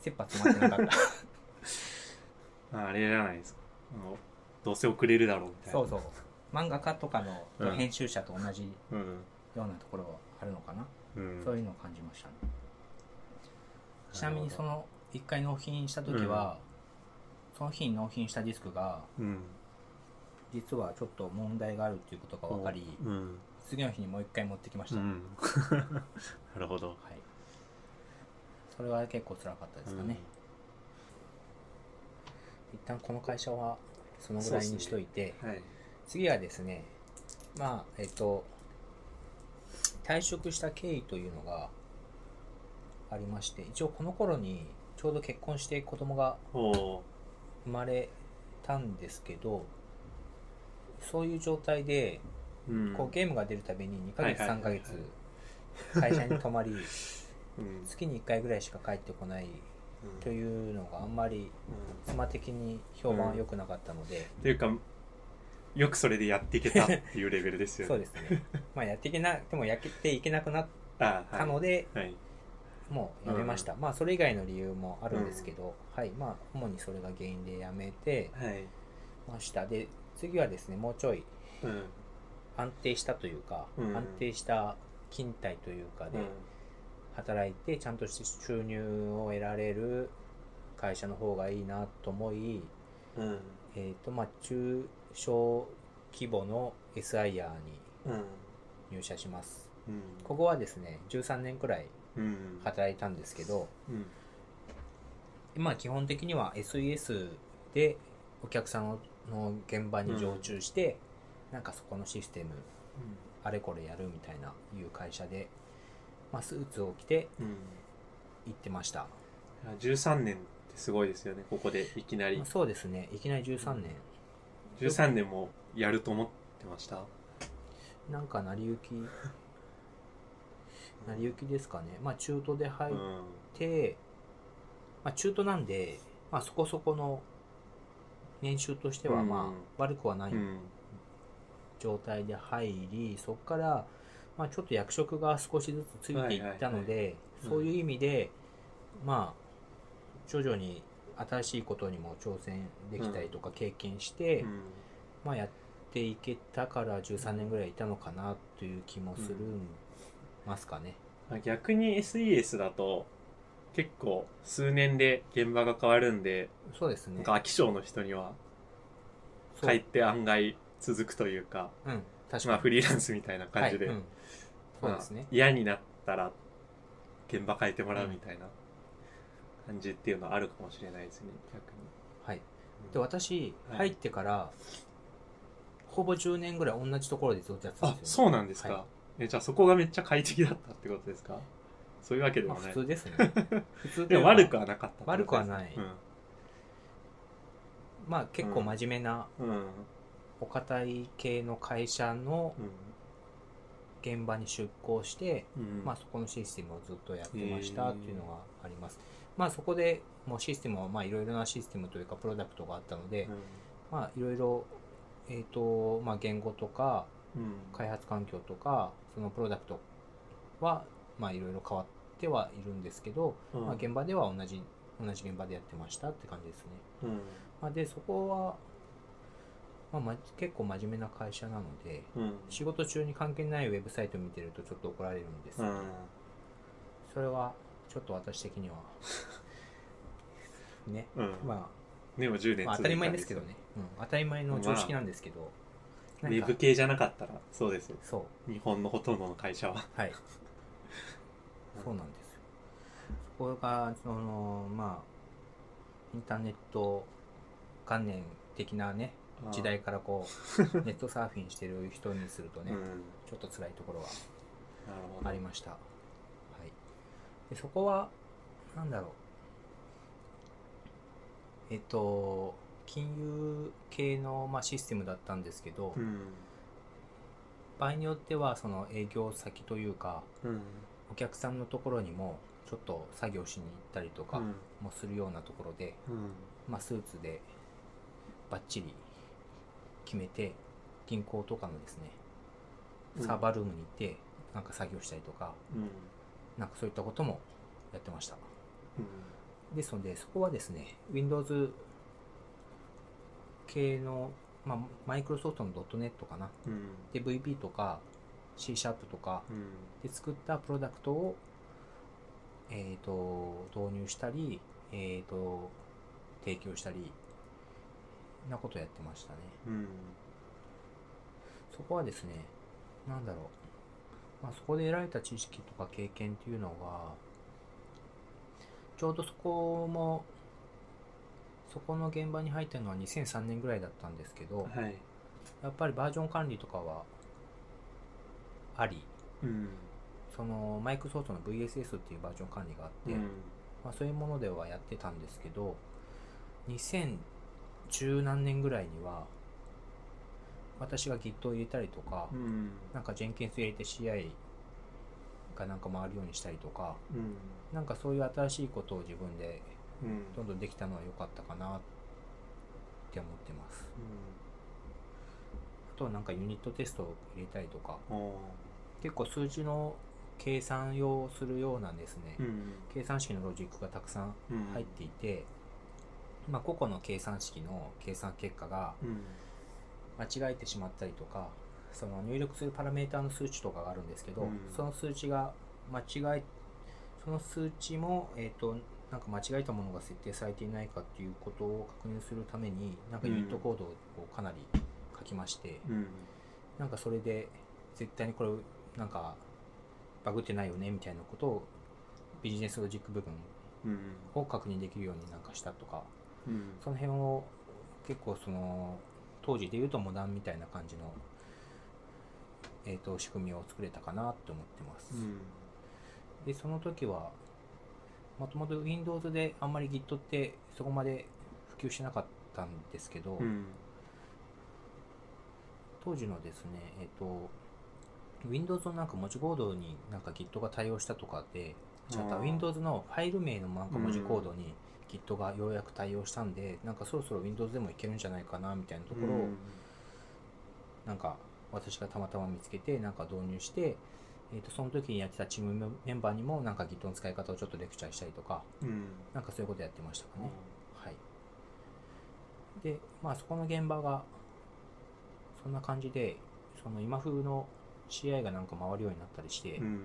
切羽詰まってなかった。[LAUGHS] ああれじゃないですか。あのどうせ送れるだろうみたいな。そうそう。漫画家とかのうん。編集者と同じうん。ようなところはあるのかな、うん。そういうのを感じましたね。ちなみにその1回納品した時は、その日に納品したディスクがうん。実はちょっと問題があるっていうことが分かり、うん次の日にもう1回持ってきました、はいうん。[LAUGHS] なるほど。それは結構辛かったですかね、一旦この会社はそのぐらいにしといて、うんはい。次はですねまあえっと退職した経緯というのがありまして一応この頃にちょうど結婚して子供が生まれたんですけどそういう状態でうんこうゲームが出るたびに2ヶ月3ヶはいはい。はいはい月会社に泊まり [LAUGHS] うん。月に1回ぐらいしか帰ってこないというのがあんまり妻的に評判は良くなかったので、っていうかよくそれでやっていけたっていうレベルですよね。[LAUGHS] そうですね。まあやっていけなでもやっていけなくなったので、[LAUGHS] はい。もうやめました、まあそれ以外の理由もあるんですけど、はい。まあ主にそれが原因でやめてはい。ました。で次はですねもうちょいうん安定したというか、うん。安定した勤怠というかで、働いてちゃんとして収入を得られる会社の方がいいなと思い、うん。えーとまあ、中小規模の SIR にうん。入社します。うん。ここはですね13年くらいうん。働いたんですけどうん。まあ基本的には SES でお客さんの現場に常駐して、なんかそこのシステムあれこれやるみたいないう会社で、まあ、スーツを着てうん。行ってました、いや13年ってすごいですよねここでいきなり。まあそうですね。いきなり13年。13年もやると思ってました？なんか成り行き成り行きですかね。まあ中途で入っうん。て、まあ、中途なんで、まあ、そこそこの年収としてはまうん。あ悪くはないうん状態で入りそこから、まあ、ちょっと役職が少しずつついていったので、はいはいはい。そういう意味で、まあ徐々に新しいことにも挑戦できたりとか経験して、うん。まあ、やっていけたから13年ぐらいいたのかなという気もするますかね。まあ逆に SES だと結構数年で現場が変わるんで、そうですね。なんか飽き性の人には帰って案外続くというかうん、確かに、まあフリーランスみたいな感じで、はいうん。そうですね。まあ、嫌になったら現場変えてもらうみたいな感じっていうのはあるかもしれないですね逆に。はい、で私はい。入ってから、ほぼ10年ぐらい同じところでずっとやってたんあですよ、そうなんですか、はい。えじゃあそこがめっちゃ快適だったってことですか？そういうわけでまあ、もない、普通ですね。[LAUGHS] 普通でも悪くはなかったってこと悪くはない。まあ結構真面目なうんうんお堅い系の会社の現場に出向して、うん。まあ、そこのシステムをずっとやってましたっていうのがあります。まあそこでもうシステムはまあいろいろなシステムというかプロダクトがあったので、うん。まあいろいろえっ、とまあ言語とかうん。開発環境とかそのプロダクトはまあいろいろ変わってはいるんですけど、うん。まあ現場では同じ同じ現場でやってましたって感じですね。うん。まあ、でそこは、まあ、ま結構真面目な会社なのでうん。仕事中に関係ないウェブサイト見てるとちょっと怒られるんです、うん。それはちょっと私的には。[LAUGHS] ね、うん。までも10あ、年まあ当たり前ですけどね、うん、当たり前の常識なんですけど、ウなんか。ェブ系じゃなかったらそうですよそう。日本のほとんどの会社は。はい。[LAUGHS] そうなんですよ。そこがそのまあインターネット関連的なね時代からこう [LAUGHS] ネットサーフィンしてる人にするとね、うん。ちょっと辛いところはありました、はい、でそこはなんだろう。えっと金融系の、まあ、システムだったんですけど、うん場合によってはその営業先というかうん。お客さんのところにもちょっと作業しに行ったりとかうん。もするようなところで、うん。まあ、スーツでバッチリ決めて銀行とかのですねサーバールームに行ってなんか作業したりとかうん。なんかそういったこともやってました。うん。ですのでそこはですね Windows 系の、まあ、マイクロソフトの .NET かな。うん。で VB とか C シャープとかうん。で作ったプロダクトを、えー、と導入したり、えー、と提供したりなことをやってましたね。うん。そこはですねなんだろう、まあ、そこで得られた知識とか経験っていうのがちょうどそこもそこの現場に入ったのは2003年ぐらいだったんですけどはい。やっぱりバージョン管理とかはありうん。そのマイクロソフトの VSS っていうバージョン管理があって、うん。まあ、そういうものではやってたんですけど2010何年ぐらいには私が Git を入れたりとか、うん。なんか Jenkins 入れて CI がなんか回るようにしたりとかうん。なんかそういう新しいことを自分でうん。どんどんできたのは良かったかなって思ってます。あとはなんかユニットテストを入れたりとか結構数字の計算用するようなですね、うん。計算式のロジックがたくさんうん入っていて、まあ、個々の計算式の計算結果がうん。間違えてしまったりとかその入力するパラメータの数値とかがあるんですけど、うん。その数値が間違えその数値も、えっ、と、なんか間違えたものが設定されていないかっていうことを確認するために、なんかユニットコードをかなり書きまして、うん。なんかそれで絶対にこれなんかバグってないよねみたいなことをビジネスロジック部分うん。を確認できるようになんかしたとかうん。その辺を結構その当時で言うとモダンみたいな感じの、えー、と仕組みを作れたかなって思ってます、うん。でその時はもともと Windows であんまり Git ってそこまで普及しなかったんですけど、うん。当時のですね、えっ、と、Windows のなんか文字コードになんか Git が対応したとかで、違った Windows のファイル名のなんか文字コードに Git がようやく対応したんで、なんかそろそろ Windows でもいけるんじゃないかなみたいなところを、なんか私がたまたま見つけて、なんか導入して、えっ、と、その時にやってたチームメンバーにもなんか Git の使い方をちょっとレクチャーしたりとか、うん。なんかそういうことやってましたかね。はい。で、まあそこの現場が、そんな感じで、その今風の CI がなんか回るようになったりして、うん。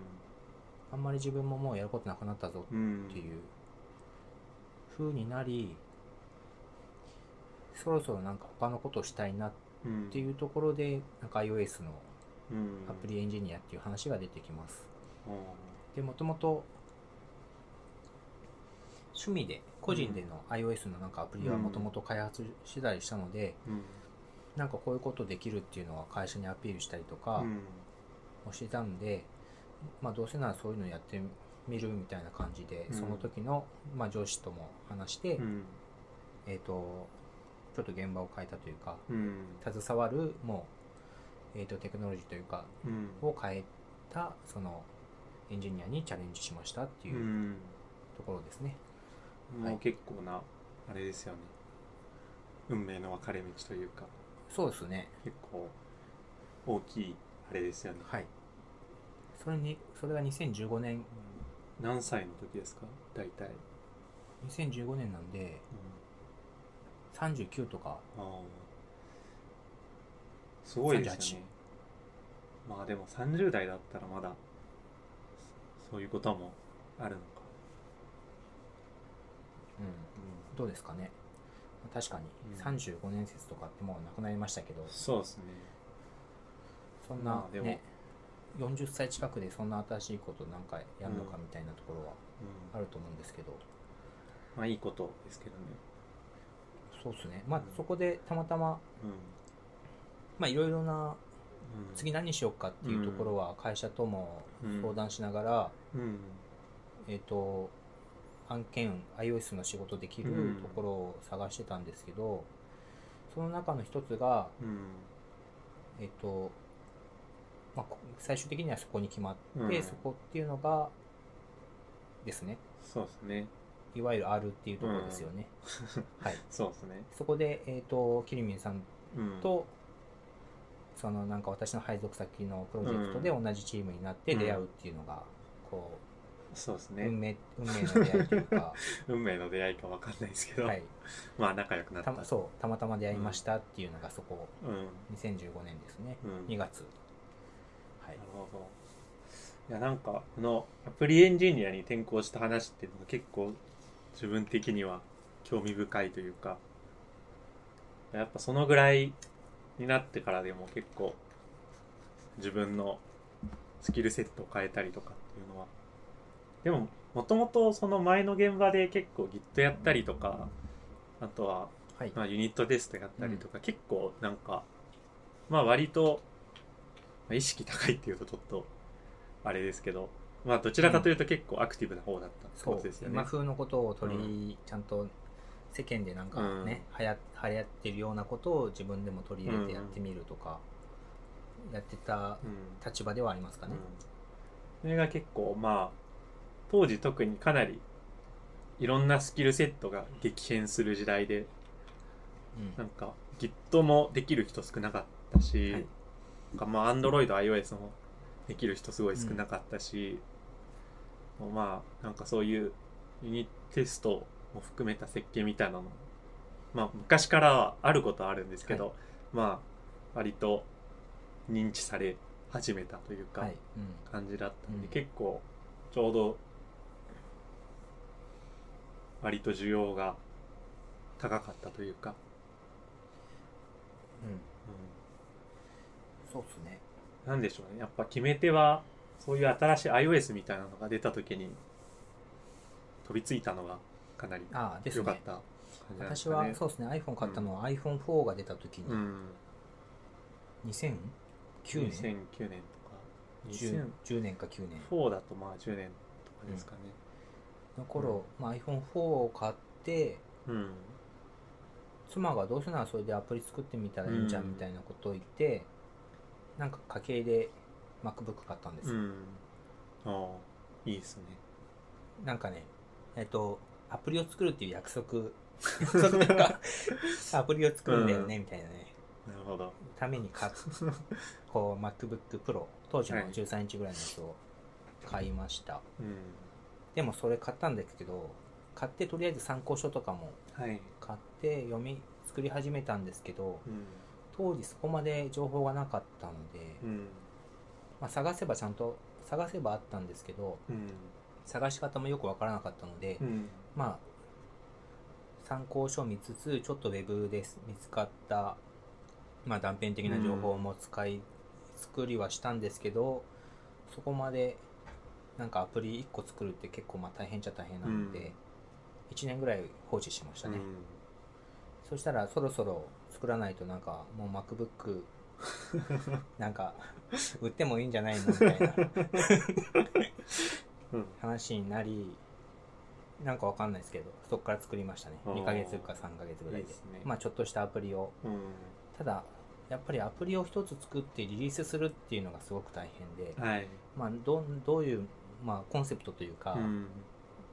あんまり自分ももうやることなくなったぞうんっていう風になり、そろそろなんか他のことをしたいなっうんていうところで、なんか iOS のうん。アプリエンジニアっていう話が出てきます。あで、もともと趣味で、個人での iOS のなんかアプリはもともと開発してたりしたので、ーうん。なんかこういうことできるっていうのは会社にアピールしたりとかうん。もしてたんで、まあどうせならそういうのやってみるみたいな感じで、うん。その時の、まあ、上司とも話して、うん。えっ、と、ちょっと現場を変えたというか、うん。携わるもう、えっ、と、テクノロジーというか、うん。を変えた、その、エンジニアにチャレンジしましたってういうん。ところですね。もう結構なあれですよね。運命の分かれ道というか。そうですね。結構大きいあれですよね。はい。それに、それが2015年、何歳の時ですか？大体、2015年なんで、39とか、ああすごいですよね。まあでも30代だったらまだそういうこともあるのか。うん、どうですかね。確かにうん。35年説とかってもうなくなりましたけど、そうですね。そんなまあでもね、40歳近くでそんな新しいことなんかやるのかみたいなところはうん。あると思うんですけど、まあいいことですけどね。そうですね。まあうんそこでたまたま、うまあいろいろな、んうん。次何しようかっていうところは会社ともうん相談しながら、うん。えっ、と、案件、iOS の仕事できるうん。ところを探してたんですけど、その中の一つが、うん。えっ、と、まあ、こ最終的にはそこに決まって、うん。そこっていうのがですね、そうですね。いわゆる R っていうところですよね。はい。[LAUGHS] そうですね。そこで、えっ、と、キリミンさんうん。と、そのなんか私の配属先のプロジェクトで同じチームになって出会うっていうのが、こう、そうですね。運命、運命の出会いというか、[LAUGHS] 運命の出会いかわかんないですけど、はい。まあ仲良くなった。そう、たまたま出会いましたっていうのがそこ、うん。2015年ですね。うん。2月。はいなる。ほどいやなんかこのアプリエンジニアに転校した話っていうのが結構自分的には興味深いというかやっぱそのぐらいになってからでも結構自分のスキルセットを変えたりとかっていうのはでももともとその前の現場で結構 Git やったりとかあとははい。まあ、ユニットテストやったりとか、結構なんかまあ割と、まあ、意識高いっていうとちょっとあれですけどまあどちらかというと結構アクティブな方だったってですよね。今。風のことを取り、ちゃんと世間でなんかね、はや流行ってるようなことを自分でも取り入れてやってみるとか、やってたうん。立場ではありますかね。それが結構まあ当時特にかなりいろんなスキルセットが激変する時代でうん。なんか Git もできる人少なかったし、はいなんかまあ Android、iOS もできる人すごい少なかったし、まあなんかそういうユニテストも含めた設計みたいなのまあ昔からはあることはあるんですけど、まあ割と認知され始めたというか、はい。うん。感じだったんで、うん。結構ちょうど割と需要が高かったというか、うん。うそうっすね。ん、なんでしょうね。やっぱ決め手はそういう新しい iOS みたいなのが出た時に飛びついたのがかなり良かった。感じなんです私はそうですね。iPhone 買ったのは iPhone4 が出た時にうん。2009 2009年？年とか。10, 10年か9年。2004だとまあ10年とかですかね。の頃、まあ、iPhone4 を買ってうん。妻がどうせならそれでアプリ作ってみたらいいんじゃんうんみたいなことを言って、なんか家計で MacBook 買ったんですよ、うん。ああいいですね。なんかねえっとアプリを作るっていう約束。[LAUGHS] アプリを作るんだよねみたいなね。なるほど。ために買っ [LAUGHS] こう MacBook Pro 当時のはい。13インチぐらいのやつを買いました、うん。でもそれ買ったんですけど買ってとりあえず参考書とかもはい。買って読み作り始めたんですけどうん当時そこまで情報がなかったので、うん。まあ、探せばちゃんと探せばあったんですけどうん。探し方もよくわからなかったので、うん。まあ参考書を見つつちょっとウェブで見つかった、まあ、断片的な情報も使い、作りはしたんですけどそこまでなんかアプリ1個作るって結構まあ大変っちゃ大変なので、うん。1年ぐらい放置しましたね、うん。そしたらそろそろ作らないとなんかもう MacBook [LAUGHS] なんか売ってもいいんじゃないのみたいなうん。話になりなんかわかんないですけどそこから作りましたね。あー。2ヶ月か3ヶ月ぐらいで。いいですね。まあちょっとしたアプリを。うん。ただやっぱりアプリを一つ作ってリリースするっていうのがすごく大変で、はい。まあ、どどういう、まあ、コンセプトというか、うん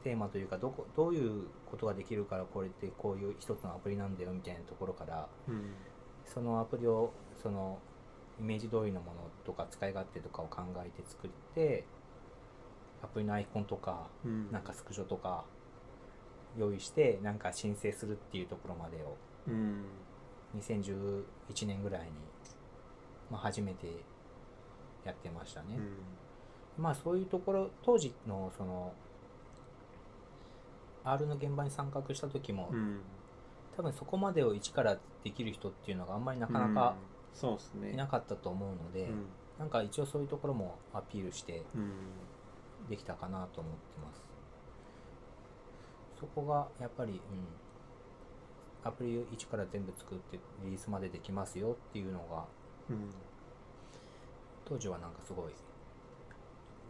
テーマというかどこどういうことができるからこれってこういう一つのアプリなんだよみたいなところからうん。そのアプリをそのイメージ通りのものとか使い勝手とかを考えて作ってアプリのアイコンとかうん。なんかスクショとか用意してなんか申請するっていうところまでをうん。2011年ぐらいに、まあ、初めてやってましたね、まあそういうところ当時のその R の現場に参画した時も、うん。多分そこまでを一からできる人っていうのがあんまりなかなかいなかったと思うので、うん。なんか一応そういうところもアピールしてうん。できたかなと思ってます。そこがやっぱり、うん、アプリ一から全部作ってリリースまでできますよっていうのがうん。当時はなんかすごい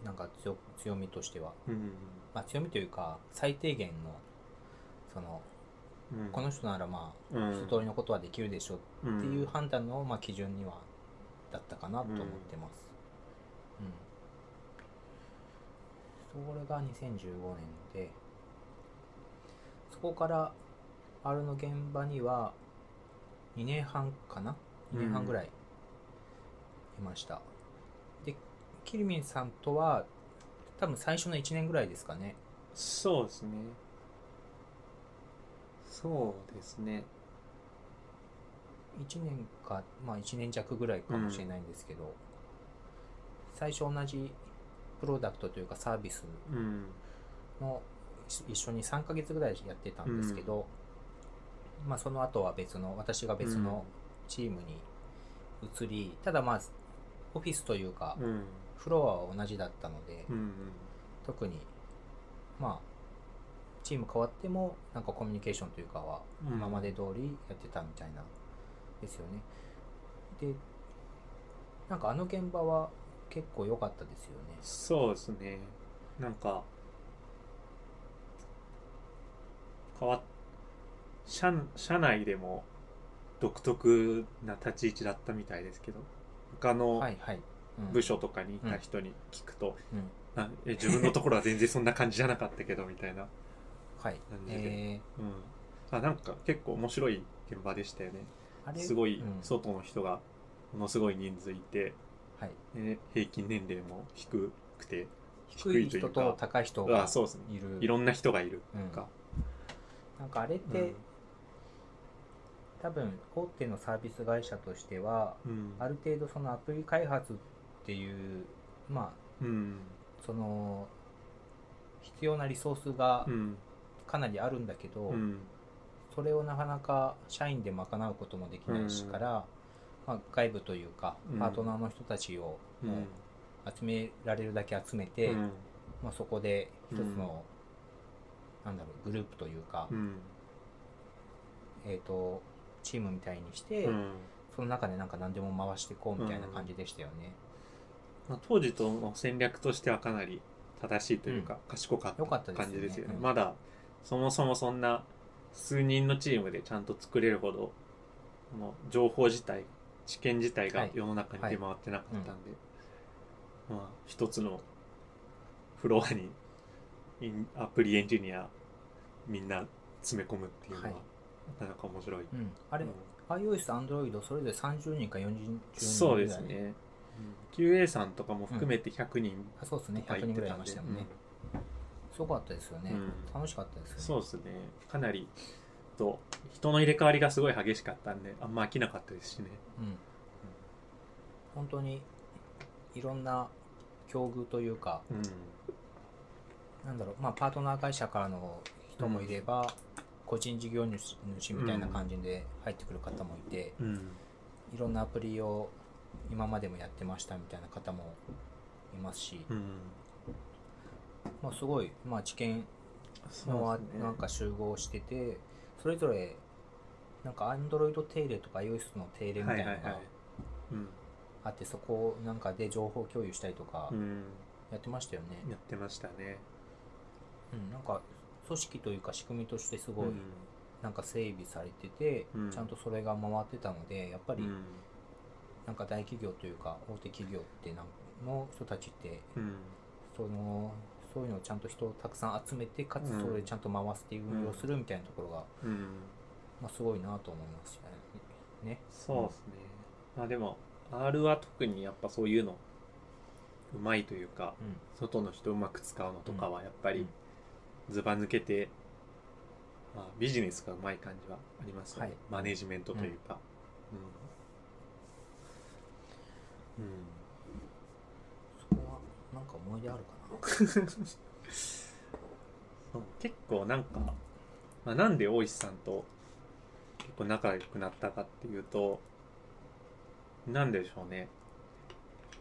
なんか強強みとしては、うんまあ、強みというか最低限のそのうんこの人ならまあうん一通りのことはできるでしょっていううん判断のまあ基準にはだったかなと思ってます。うん。それが2015年で、そこから R の現場には2年半かな ?2 年半ぐらいいました。で、キリミンさんとは多分最初の1年ぐらいですかね。そうですね。そうですね。1年か、まあ1年弱ぐらいかもしれないんですけど、最初同じプロダクトというかサービスうん。の一一緒に3ヶ月ぐらいやってたんですけど、まあその後は別の私が別のチームに移り、ただまあオフィスというかうんフロアは同じだったので、うん特にまあチーム変わってもなんかコミュニケーションというかはうん。今まで通りやってたみたいなですよね。でなんかあの現場は結構良かったですよね。そうですね。なんか変わっ社社内でも独特な立ち位置だったみたいですけど他のはいはい、うん部署とかにいた人に聞くと、うん。あえ自分のところは全然そんな感じじゃなかったけどみたいな、はい。感じで。えうん、あなんか結構面白い現場でしたよね。すごいうん。外の人がものすごい人数いて、はい、え平均年齢も低くて低い人と高い人があそうですね。いる。いろんな人がいるうん。か、なんかあれって、多分大手のサービス会社としてはうん。ある程度そのアプリ開発っていうまあうん。その必要なリソースがうん。かなりあるんだけど、うん。それをなかなか社員で賄うこともできないしから、まあ、外部というかうん。パートナーの人たちをうん。もう集められるだけ集めて、うん。まあ、そこで一つうんの、なんだろうグループというか、うん。えー、とチームみたいにして、うん。その中でなんか何でも回していこうみたいな感じでしたよね。まあ、当時との戦略としてはかなり正しいというか、賢かった感じですよね。うん。まだそもそもそんな数人のチームでちゃんと作れるほどこの情報自体知見自体がはい。世の中に出回ってなかったんで、まあ一つのフロアにインアプリエンジニアみんな詰め込むっていうのは、はい。なかなか面白い、うん、あれ、うん。iOS、Android それぞれ30人か40人そうぐらい。ですね、QA さんとかも含めて100人あそうですね。とか100人ぐらいいましたよね、すごかったですよね、うん。楽しかったですよね。そうですね。かなりと人の入れ替わりがすごい激しかったんであんま飽きなかったですしね。うん、本当にいろんな境遇というかうん。なんだろう、まあ、パートナー会社からの人もいれば、個人事業主主みたいな感じで入ってくる方もいて、うん。いろんなアプリを今までもやってましたみたいな方もいますし、うん。まあ、すごい、まあ、知見のですね。なんか集合しててそれぞれなんか Android 定例とか iOS の定例みたいなのがあってそこなんかで情報共有したりとかうん。やってましたよね、やってましたね。うん、なんか組織というか仕組みとしてすごいうん。なんか整備されてて、うん。ちゃんとそれが回ってたのでやっぱりうんなんか大企業というか大手企業ってなんの人たちってうん。そのそういうのをちゃんと人をたくさん集めてかつうんそれちゃんと回して運用するみたいなところが、うん。まあ、すごいなと思いますね。ね。そうですね。まあでも R は特にやっぱそういうのうまいというかうん。外の人うまく使うのとかはやっぱりうん。ずば抜けて、まあ、ビジネスがうまい感じはありますよね、はい。マネジメントというか。うん、うんそこはなんか思い出あるかな。[LAUGHS] そう。結構なんか、まあ、なんで大石さんと結構仲良くなったかっていうとなんでしょうね。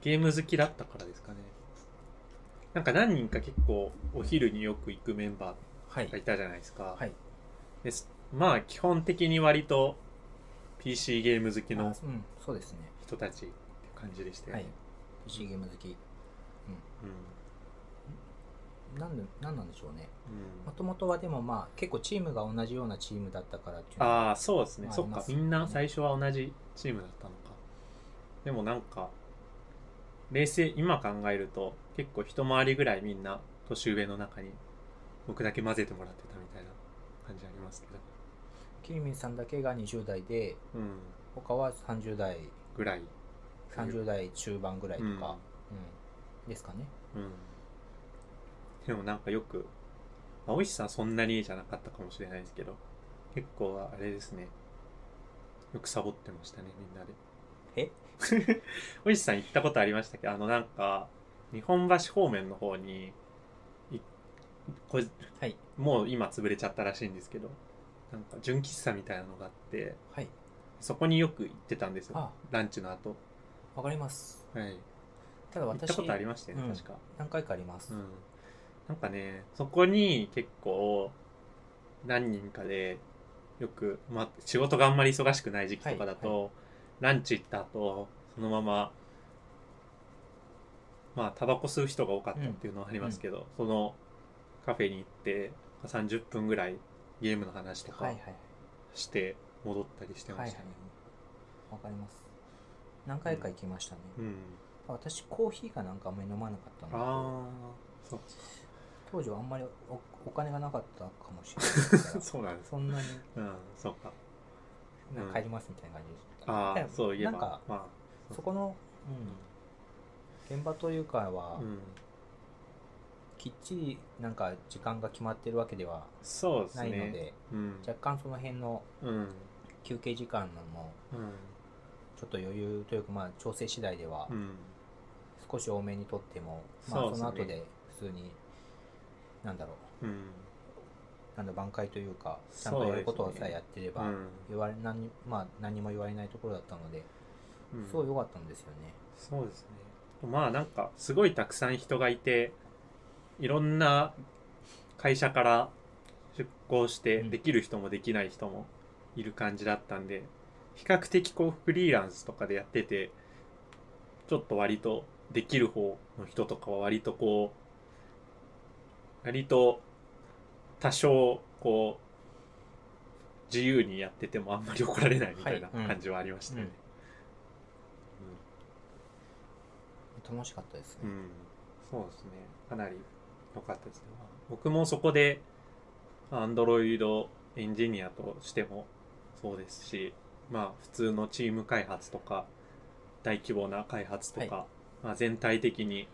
ゲーム好きだったからですかね。なんか何人か結構お昼によく行くメンバはいーがい。たじゃないですか、はい。ですまあ基本的に割と PC ゲーム好きあのうん。そうですね。人たち感じでしたよはい。ね、。PC ゲーム好き。うん。なんでなんなんでしょうね。うん。もともとはでもまあ結構チームが同じようなチームだったからっていうのはああそうですね、まあそっかありますよね。みんな最初は同じチームだったのか。でもなんか冷静今考えると結構一回りぐらいみんな年上の中に僕だけ混ぜてもらってたみたいな感じありますけど。キリミンさんだけが20代でうん。他は30代。ぐらい30代中盤ぐらいとか、うん。うん。ですかね。うん。でもなんかよくまあおいしさんそんなにじゃなかったかもしれないですけど結構あれですね。よくサボってましたねみんなで。え？おいしさん行ったことありましたっけ？どあのなんか日本橋方面の方にいこれはい。もう今潰れちゃったらしいんですけどなんか純喫茶みたいなのがあってはい。そこによく行ってたんですよ。あ。ランチの後わかります。はい。ただ私行ったことありましたよね、うん。確か。何回かあります。うん。なんかねそこに結構何人かでよく、まあ、仕事があんまり忙しくない時期とかだと、はいランチ行った後そのまままあタバコ吸う人が多かったっていうのはありますけど、そのカフェに行って30分ぐらいゲームの話とかはいはいして戻ったりしてはいはいましたね、わかります。何回か行きましたね。うん。私コーヒーかなんかあんまり飲まなかったので当時はあんまりおお金がなかったかもしれないから [LAUGHS] そうなんです。そんなに。うんそうか。なんか帰りますみたいな感じでした。ああでもそういえば。なんかまあそこの、うん、現場というかは、うん。きっちりなんか時間が決まってるわけではないので、うん。若干その辺のうん。休憩時間のもうんちょっと余裕というかまあ調整次第ではうん。少し多めにとっても、まあそうですね。その後で普通になんだろう。うん。なんだ挽回というかちゃんとやることをさえやってれば、うん言われ何,、まあ、何も言われないところだったのでうん。すごい良かったんですよね。そうですね。まあなんかすごいたくさん人がいていろんな会社から出向してうん。できる人もできない人もいる感じだったんで比較的こうフリーランスとかでやっててちょっと割とできる方の人とかは割とこう割と多少こう自由にやっててもあんまり怒られないみたいなはいうん感じはありましたよね。楽しかったですね。うん、そうですね。かなり良かったですね。僕もそこで、アンドロイドエンジニアとしてもそうですし、まあ普通のチーム開発とか、大規模な開発とか、はまあ全体的に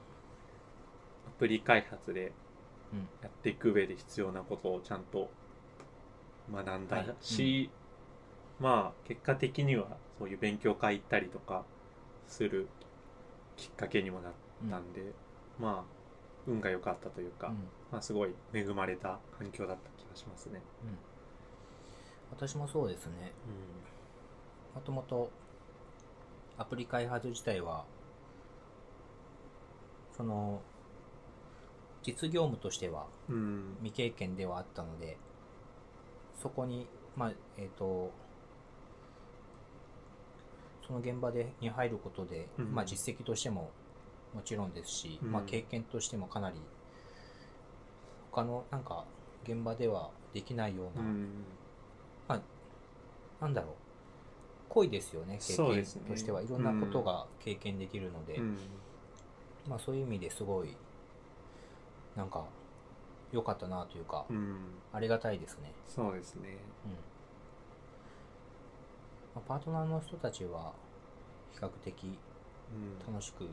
アプリ開発でうん。やっていく上で必要なことをちゃんと学んだし、まあ結果的にはそういう勉強会行ったりとかするきっかけにもなったんで、まあ運が良かったというか、うん。まあすごい恵まれた環境だった気がしますね。うん。私もそうですね。もともとアプリ開発自体はその実業務としては。未経験ではあったのでそこにまあえっ、とその現場でに入ることで、うんまあ実績としてももちろんですし、うんまあ経験としてもかなり他のなんか現場ではできないような、うん。なんだろう濃いですよね経験としてはいろんなことが経験できるので、うん。まあそういう意味ですごいなんか良かったなというか、うん。ありがたいですね、そうですね。うんまあ、パートナーの人たちは比較的うん。楽しく、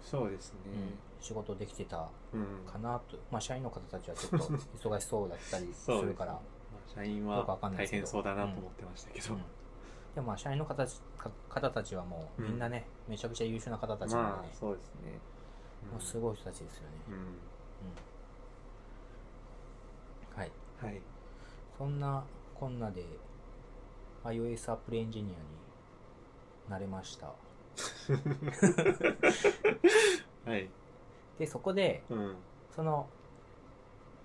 そうですね。うん仕事できてたうん。かなと、まあ、社員の方たちはちょっと [LAUGHS] 忙しそうだったりするからまあ社員は大変そうだなと思ってましたけど。うんでもまあ社員の方たちか方たちはもうみんなね、めちゃくちゃ優秀な方たちなので、まあそうですね。もうすごい人たちですよね、うん。はいはい。そんなこんなで iOS アプリエンジニアになれましたはい。でそこでうん。その、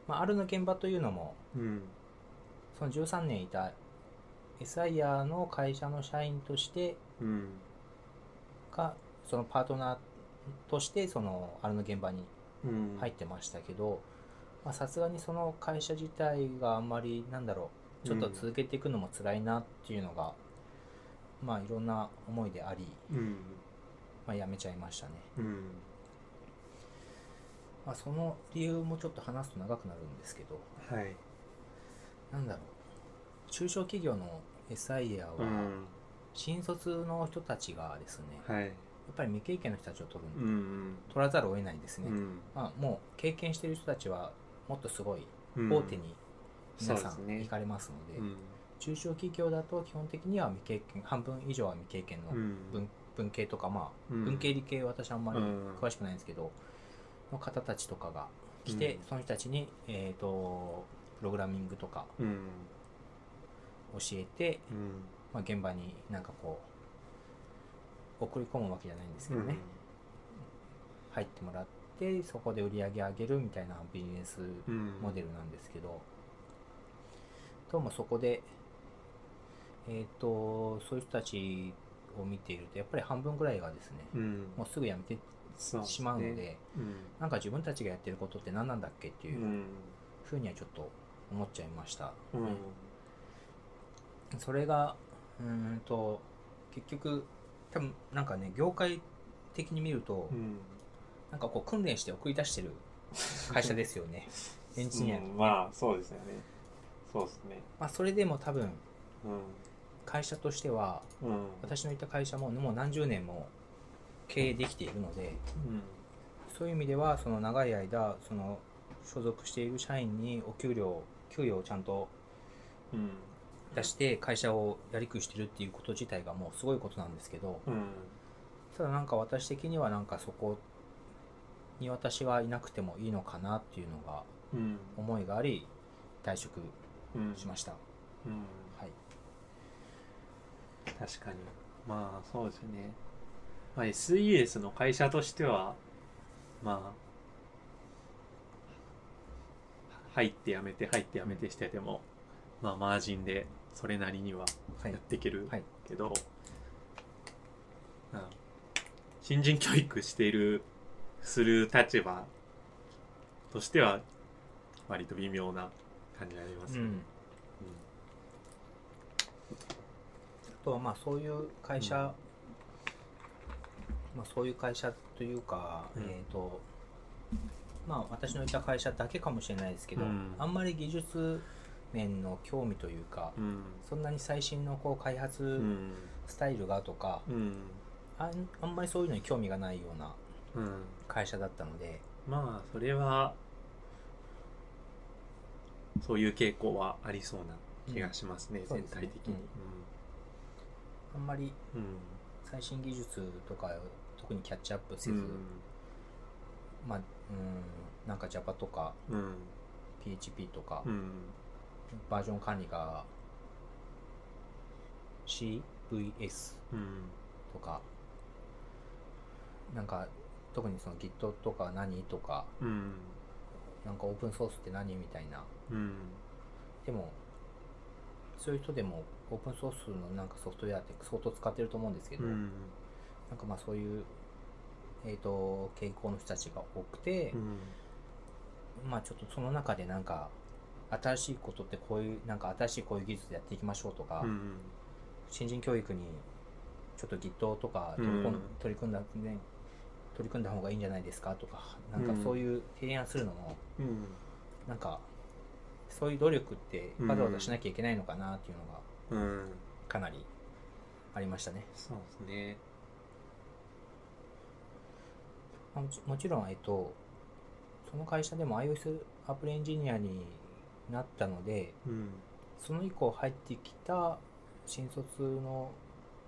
まあ、R の現場というのもうん。その13年いた SIR の会社の社員としてうん。かそのパートナーとしてその R の現場にうん。入ってましたけどまあさすがにその会社自体があんまりなんだろうちょっと続けていくのも辛いなっていうのが、まあいろんな思いであり、うん。まあ、辞めちゃいましたね、うん。まあ、その理由もちょっと話すと長くなるんですけどはい。なんだろう中小企業の SIA はうん。新卒の人たちがですね、やはい。っぱり未経験の人たちを取る、うん。取らざるを得ないですね、うん。まあ、もう経験している人たちはもっとすごいうん大手に皆さん行かれますのでうん。中小企業だと基本的には未経験半分以上は未経験のうん。文,、文系とかまあうん文系理系私あんまりうん詳しくないんですけど、の方たちとかが来て、うんその人たちに、えー、とプログラミングとかうん。教えて、うん。まあ、現場になんかこう送り込むわけじゃないんですけどね、入ってもらってそこで売り上げ上げるみたいなビジネスうん。モデルなんですけど、どうもそこで、えっ、と、そういう人たちを見ていると、やっぱり半分ぐらいがですね、うん。もうすぐ辞めてしまうので、うん。なんか自分たちがやってることって何なんだっけっていううん。ふうにはちょっと思っちゃいました。うん。それが、うーんと、結局、多分なんかね、業界的に見ると、うん。なんかこう訓練して送り出してる会社ですよね、[LAUGHS] エンジニアの。うんまあ、そうですよね。そうですね。まあ、それでも多分、う会社としては、ん。うん。私のいた会社ももう何十年も経営できているのでうん。そういう意味ではその長い間その所属している社員にお給料給与をちゃんとうん。出して会社をやりくりしてるっていうこと自体がもうすごいことなんですけどうん。ただなんか私的にはなんかそこに私はいなくてもいいのかなっていうのがうん。思いがあり退職うんしました、うん。はい。確かに。まあそうですね、まあ、SES の会社としてはまあ入ってやめて入ってやめてしてても、まあマージンでそれなりにははい。やっていけるはい。けど、まあ新人教育しているする立場としては割と微妙な感じがありますよね、うん。あとはまあそういう会社、うん。まあ、そういう会社というか、うん。えっ、とまあ私のいた会社だけかもしれないですけど、うん。あんまり技術面の興味というか、うん。そんなに最新のこう開う発ん。スタイルがとか、うん。あんあんまりそういうのに興味がないようなうん。会社だったので、まあそれはそういう傾向はありそうな気がしますね、全体的に。あんまりうん。最新技術とか特にキャッチアップせず、うん。まあうんなんか Java とかうん。PHP とか、うんバージョン管理が CVS うんとかなんか特にその Git とか何とかうんなんかオープンソースって何みたいな。うんでもそういう人でもオープンソースのなんかソフトウェアって相当使ってると思うんですけど、うんなんかまあそういうえー、と傾向の人たちが多くて、まあちょっとその中でなんか新しいことってこういうなんか新しいこういう技術でやっていきましょうとか、うん新人教育にちょっと Git とか取りうん取り組んだ、ね、取り組んだ方がいいんじゃないですかとかなんかうん。そういう提案するのもうん。なんかそういう努力ってわざわざしなきゃいけないのかなっていうのがうん。かなりありましたね。そうですね。もちろん、えっと、その会社でも iOS アプリエンジニアになったのでうんその以降入ってきた新卒の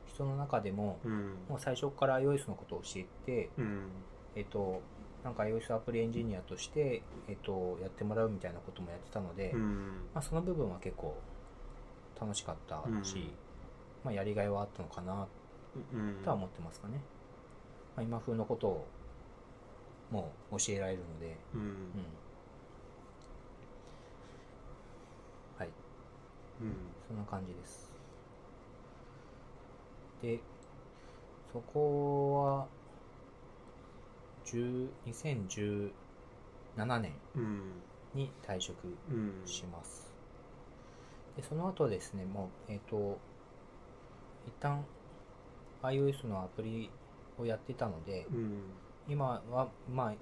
人の中でもうん。もう最初から iOS のことを教えて、うん。えっと、なんか iOS アプリエンジニアとして、えっと、やってもらうみたいなこともやってたので、うん。まあ、その部分は結構楽しかったし、うん。まあ、やりがいはあったのかなうん。とは思ってますかね。まあ、今風のことをもう教えられるので、うんうん、はい、うんそんな感じです。で、そこは、10 2017年うんに退職うんします。で、その後ですね、もう、えっ、と、一旦 iOS のアプリをやってたので、うん今は、まあ、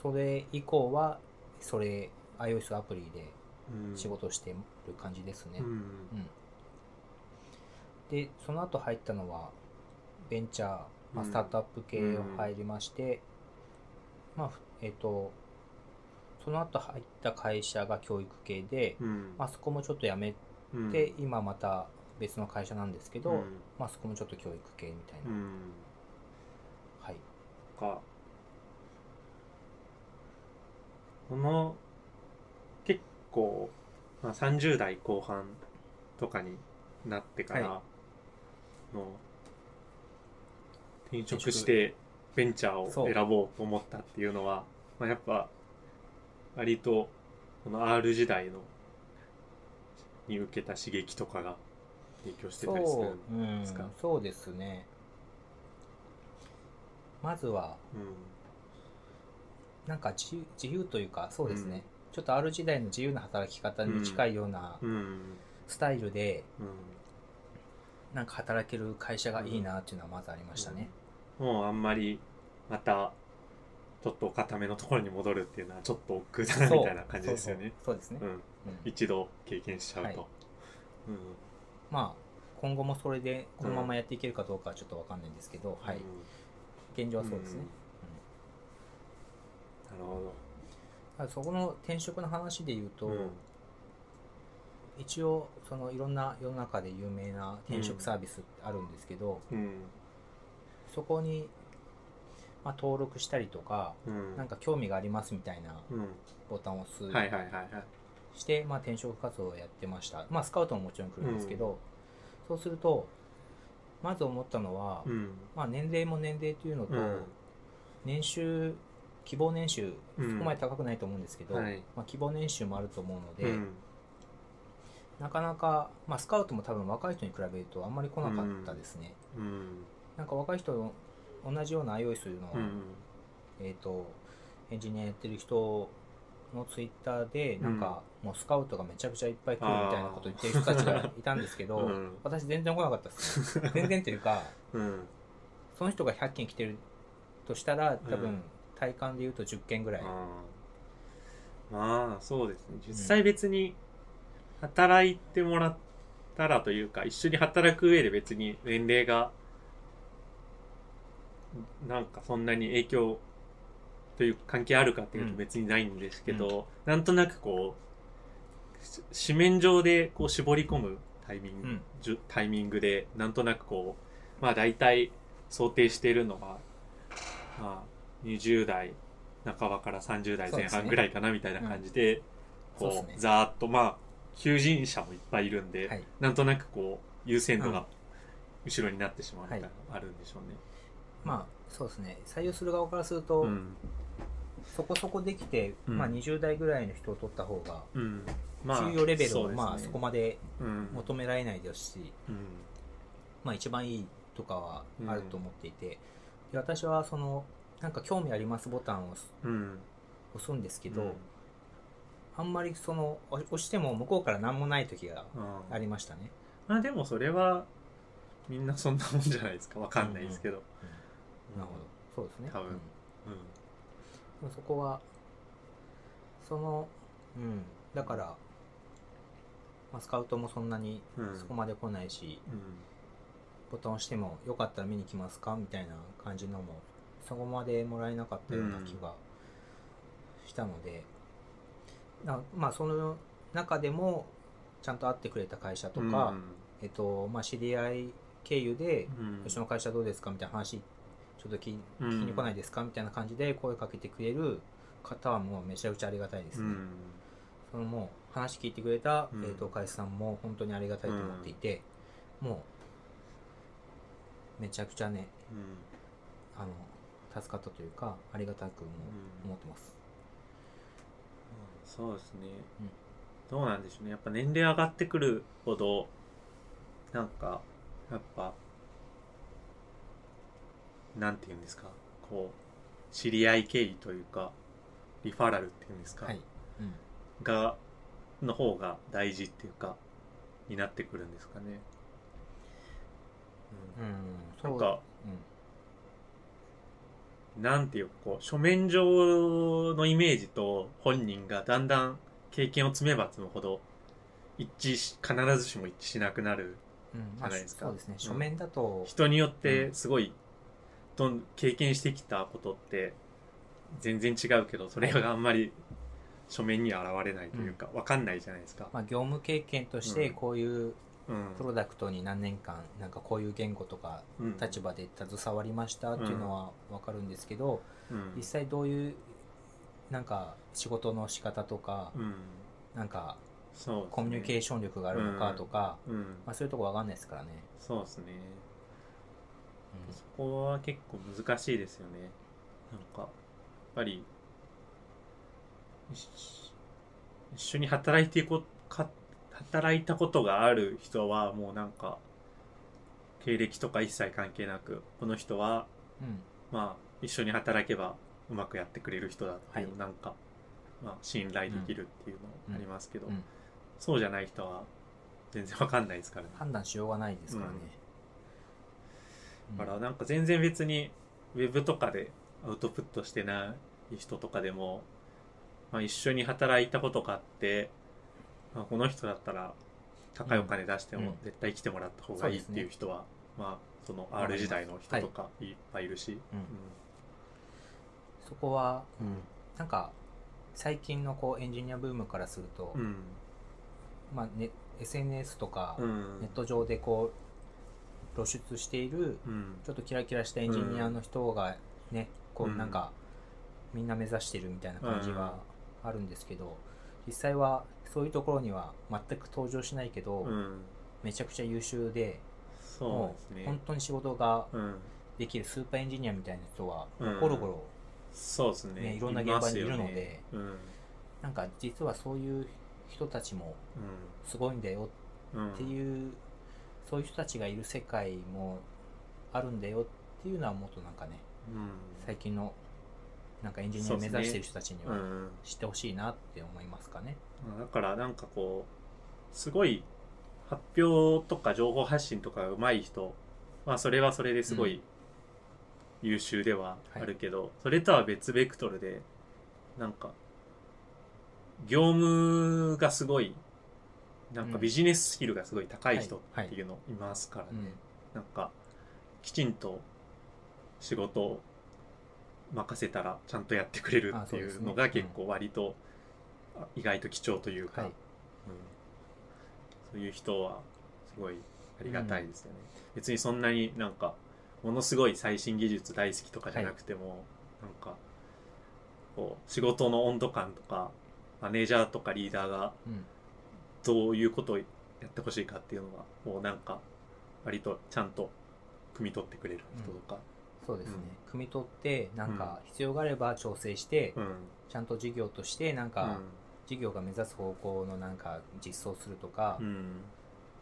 それ以降は、それ、iOS アプリでうん仕事をしてる感じですね。うん。うん。で、その後入ったのは、ベンチャー、まあ、うん。スタートアップ系を入りまして、まあ、ふえっ、と、その後入った会社が教育系で、うん。まあ、そこもちょっと辞めうん。て、今また別の会社なんですけど、うん。まあ、そこもちょっと教育系みたいな。うん。はい。か。この結構、まあ、30代後半とかになってからはの転職してベンチャーをそう選ぼうと思ったっていうのは、まあ、やっぱ割とこの R 時代のに受けた刺激とかが影響してたりするそう、うんですか、そうですね。まずは、なんか自由自由というか、そうですね、うんちょっと R 時代の自由な働き方に近いようなうんうんスタイルで、うんなんか働ける会社がいいなっていうのはまずありましたね。もうあんまりまたちょっとお固めのところに戻るっていうのはちょっと億劫だなみたいな感じですよね。そう。ですね。うん。うん。一度経験しちゃうと、はい。まあ、今後もそれでこのままやっていけるかどうかはちょっとわかんないんですけど、うん。はい。現状はそうですね。なるほただそこの転職の話で言うと、ど、うん。一応そのいろんな世の中で有名な転職サービスってあるんですけど、うん。そこに、まあ、登録したりとか、うん。なんか興味がありますみたいなうん。ボタンを押すはいはいはいはい。して、まあ、転職活動をやってました。まあスカウトももちろん来るんですけど、そうするとまず思ったのは、うん。まあ、年齢も年齢というのと、うん。年収希望年収うん。そこまで高くないと思うんですけど、はい。まあ、希望年収もあると思うので、うん。なかなか、まあ、スカウトも多分若い人に比べるとあんまり来なかったですね、うん。なんか若い人と同じような iOS の、うん。えっ、とエンジニアやってる人のツイッターでなんか、もうスカウトがめちゃくちゃいっぱい来るみたいなこと言ってる人たちがいたんですけど、うん。私全然来なかったですね。[LAUGHS] 全然というかうん。その人が100件来てるとしたら多分、うん体感で言うと10件ぐらい、まあそうですね。実際別に働いてもらったらというか一緒に働く上で別に年齢がなんかそんなに影響という関係あるかっていうとうん。別にないんですけど、なんとなくこうし紙面上でこう絞り込むタイミング、うん。タイミングでなんとなくこうまあ大体想定しているのは、まあ、20代半ばから30代前半ぐらいかなみたいな感じでこうざーっとまあ求人者もいっぱいいるんで、はい。なんとなくこう優先度うん。が後ろになってしまうみたいなのがあるんでしょうね。まあそうですね。採用する側からすると、うん。そこそこできて、うん。まあ、20代ぐらいの人を取った方がうん。給与レベルをまあそこまでうん。求められないですし、うん。まあ、一番いいとかはあると思っていて、で私はそのなんか興味ありますボタンを押すうん。押すんですけど、うん。あんまりその押押しても向こうから何もない時がうん。ありましたね、まあでもそれはみんなそんなもんじゃないですか。わかんないですけど、なるほど。そうですね。多分。うん。そこはそのうん。だから、まあ、スカウトもそんなにうん。そこまで来ないし、うん。ボタン押してもよかったら見に来ますか？みたいな感じのもそこまでもらえなかったような気がしたので、なまあその中でもちゃんと会ってくれた会社とか、えっとまあ、知り合い経由でうん「うちの会社どうですか?」みたいな話ちょっと聞うん。聞きに来ないですか？みたいな感じで声かけてくれる方はもうめちゃくちゃありがたいですね。うん。そのもう話聞いてくれた、うん。えー、と会社さんも本当にありがたいと思っていて、もうめちゃくちゃねうん。あの助かったというかありがたくもうん。思ってます、そうですね、うん。どうなんでしょうね。やっぱ年齢上がってくるほどなんかやっぱなんて言うんですか。こう知り合い経緯というかリファラルっていうんですか、はい、うん、がの方が大事っていうかになってくるんですかね、うん。なんかうんなんていうかこう書面上のイメージと本人がだんだん経験を積めば積むほど一致し必ずしも一致しなくなるうんじゃないですか。そうですね。うん書面だと、人によってすごいどん経験してきたことって全然違うけどそれがあんまり書面には現れないというか分かんないじゃないですか。まあ、業務経験としてうん。こういううんプロダクトに何年間なんかこういう言語とかうん。立場で携わりましたっていうのは分かるんですけど、うん。実際どういうなんか仕事の仕方とか、うん。なんかコミュニケーション力があるのかとか、うん。まあ、そういうとこ分かんないですからね、そうですね。うん。そこは結構難しいですよね。なんかやっぱり一一緒に働いていこか働いたことがある人はもうなんか経歴とか一切関係なくこの人はうん。まあ一緒に働けばうまくやってくれる人だっていう、はい。なんか、まあ、信頼できるっていうのありますけど、うん。そうじゃない人は全然わかんないですからね。判断しようがないですからね、うん。だからなんか全然別にウェブとかでアウトプットしてない人とかでも、まあ、一緒に働いたことがあって、まあ、この人だったら高いお金出してうん。も絶対来てもらった方がいいっていう人は、まあその R 時代の人とかい。っぱいいるし、うん。そこは、なんか最近のこうエンジニアブームからすると、うん。まあね、SNS とかうん。ネット上でこう露出しているうん。ちょっとキラキラしたエンジニアの人がね、こううん。なんかみんな目指してるみたいな感じがあるんですけど、実際はそういうところには全く登場しないけど、うん。めちゃくちゃ優秀でそうもうですね。本当に仕事がうん。できるスーパーエンジニアみたいな人はうん。ゴロゴロそうですね。ねいろんな現場にいるのでね。うん。なんか実はそういう人たちもすごいんだよっていう、そういう人たちがいる世界もあるんだよっていうのはもっとなんかねうん。最近のなんかエンジニアを目指してる人たちにはうん。知ってほしいなって思いますかね。だからなんかこうすごい発表とか情報発信とかが上手い人まあそれはそれですごい優秀ではあるけど、それとは別ベクトルでなんか業務がすごいなんかうん。ビジネススキルがすごい高い人はい。っていうのいますからね、うん。なんかきちんと仕事を任せたらちゃんとやってくれるっていうのが結構割とあ意外と貴重というか、はい。うん。そういう人はすごいありがたいですよね、別にそんなになんかものすごい最新技術大好きとかじゃなくても、なんかこう仕事の温度感とかマネージャーとかリーダーがうん。どういうことをやってほしいかっていうのがもうなんか割とちゃんと汲み取ってくれる人とか、そうですね、うん。汲み取ってなんか必要があれば調整して、うん。ちゃんと事業としてなんか、うん事業が目指す方向のなんか実装するとか、うん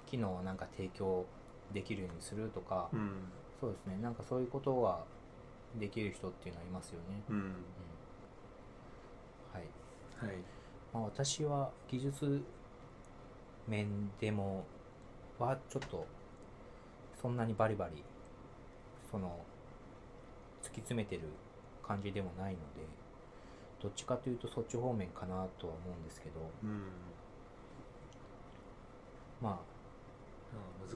機能をなんか提供できるようにするとか、うんそうですね。なんかそういうことはできる人っていうのはいますよね、うん。うん。はい。はい。まあ、私は技術面でもはちょっとそんなにバリバリその突き詰めてる感じでもないのでどっちかというとそっち方面かなとは思うんですけど。うん。ま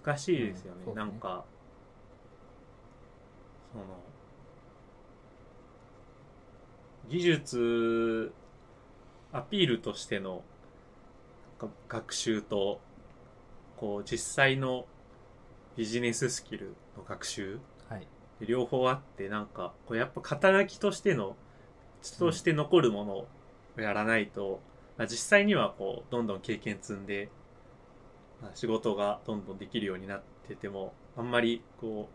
難しいですよね,、うんね。なんかその技術アピールとしての学習とこう実際のビジネススキルの学習。あはい。両方あってなんかこうやっぱ肩書きとしてのとして残るものをやらないと、まあ実際にはこうどんどん経験積んで、まあ仕事がどんどんできるようになっててもあんまりこ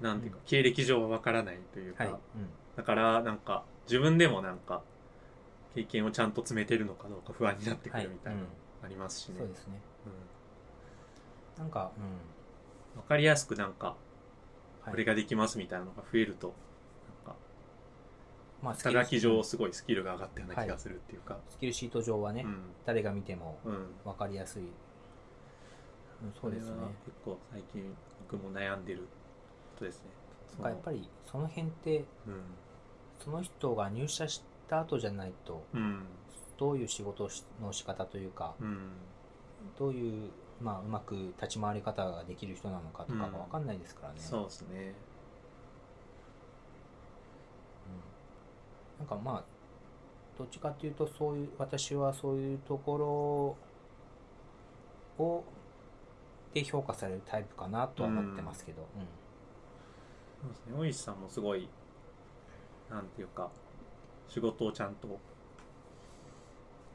うなんていうか、うん。経歴上はわからないというか、はい、うん。だからなんか自分でもなんか経験をちゃんと詰めてるのかどうか不安になってくはい。るみたいなのうん。ありますしね、そうですね。うん。なんか、わかりやすくなんかうん、これができますみたいなのが増えると、まあ、肩書き上スすごいスキルが上がったような気がするっていうか、キルシート上はね、うん。誰が見てもうん。分かりやすい、うん、そうですね。結構最近僕も悩んでることですね。なんかやっぱりその辺ってその人が入社した後じゃないとうん。うんどういう仕事の仕方というかうん。どういう、まあ、うまく立ち回り方ができる人なのかとかがうん。分かんないですからね、そうですねうんなんかまあどっちかっていうとそういう私はそういうところをで評価されるタイプかなとは思ってますけど、うん。そうですね。大石さんもすごいなんていうか仕事をちゃんと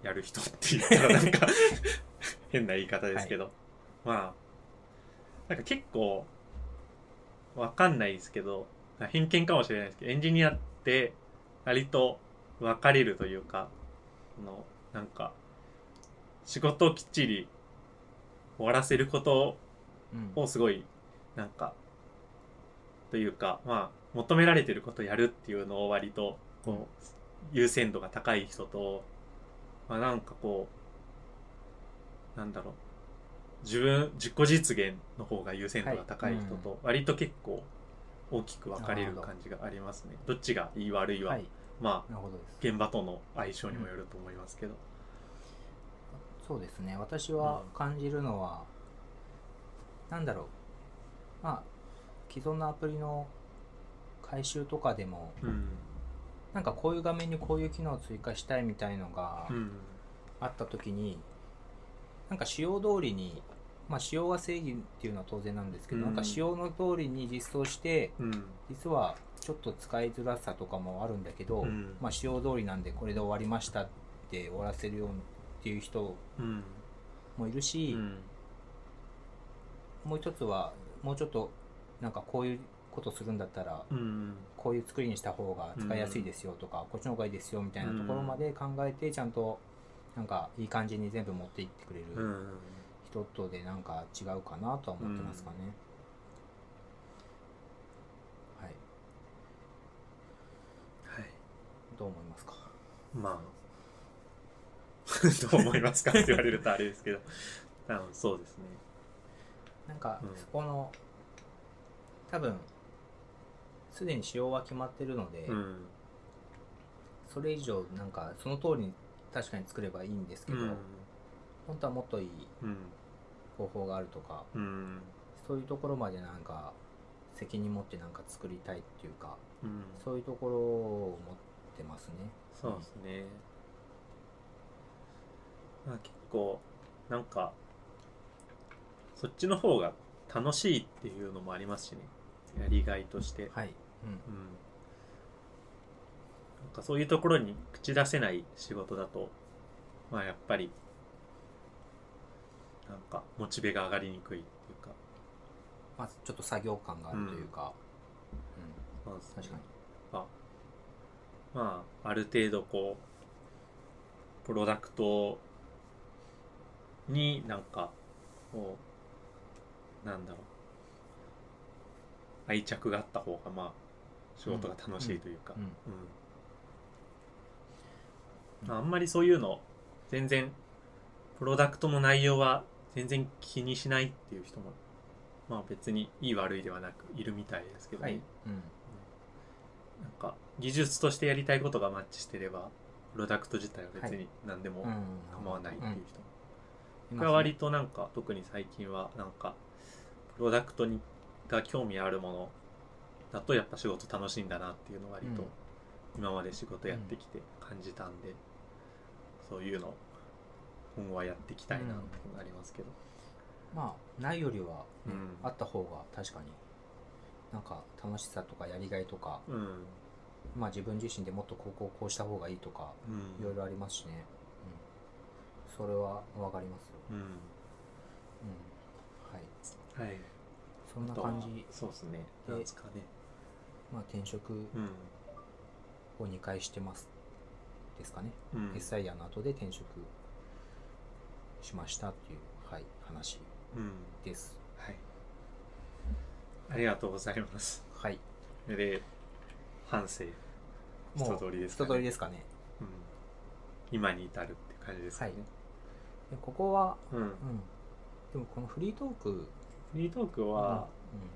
やる人って言ったらなんか [LAUGHS] 変な言い方ですけど、まあなんか結構わかんないですけど偏見かもしれないですけどエンジニアって割と分かれるというかそのなんか仕事をきっちり終わらせることうん。をすごいなんかというかまあ求められてることをやるっていうのを割とこう優先度が高い人と、まあ、なんかこうなんだろう。自分自己実現の方が優先度が高い人と割と結構大きく分かれる感じがありますね。どっちがいい悪いは、はい。まあ現場との相性にもよると思いますけど、そうですね。私は感じるのは、なんだろう。まあ既存のアプリの回収とかでもうん。なんかこういう画面にこういう機能を追加したいみたいのがうん。あった時に、なんか仕様通りにまあ仕様が正義っていうのは当然なんですけど、うん。なんか仕様の通りに実装してうん。実はちょっと使いづらさとかもあるんだけど、うん。まあ仕様通りなんでこれで終わりましたっで終わらせるようっていう人うん。もいるし、うん。もう一つはもうちょっとなんかこういうことするんだったらうん。こういう作りにした方が使いやすいですよとか、こっちの方がいいですよみたいなところまで考えてちゃんとなんかいい感じに全部持っていってくれる。うん人とでなんか違うかなとは思ってますかね、はい。はい。どう思いますか？まあ。[LAUGHS] どう思いますか？って言われるとあれですけど。多分そうですね。なんかうん。そこの、多分すでに仕様は決まってるので、うん。それ以上なんかその通りに確かに作ればいいんですけど、うん。本当はもっといいうん方法があるとかうん。そういうところまでなんか責任持ってなんか作りたいっていうかうん。そういうところを持ってますね。そうですね。まあ結構なんかそっちの方が楽しいっていうのもありますしね。やりがいとして。はい、うん、うん。なんかそういうところに口出せない仕事だとまあやっぱりなんかモチベが上がりにくいっていうか。まあちょっと作業感があるというか、そうですね。確かに。あまあある程度こうプロダクトになんかこうなんだろう。愛着があった方がまあ仕事が楽しいというか、うん。うん。うん。あんまりそういうの全然プロダクトの内容は全然気にしないっていう人もまあ別にいい悪いではなくいるみたいですけどね、はい、うん、なんか技術としてやりたいことがマッチしてればプロダクト自体は別に何でもうん。構わないっていう人も、うん。僕は割となんか特に最近はなんかプロダクトにが興味あるものだとやっぱ仕事楽しいんだなっていうのを割とうん。今まで仕事やってきて感じたんで、そういうの今後はやっていきたいなってなりますけど、まあないよりは、ねうん。あった方が確かになんか楽しさとかやりがいとかうん。まあ自分自身でもっとこうこうこうした方がいいとかうん。いろいろありますしね、うん、それはわかります。よ、うん。うん、はい。はい。そんな感じ。そうですね。でですかね。まあ転職うん。を2回してます。ですかね、うん。SIR の後で転職しましたっていう、はい、話うん。です。はい。ありがとうございます。はい。で反省。一通りですかね。一通りですかね。うん、今に至るって感じですかね、でここは、うん。うん、でもこのフリートークフリートークは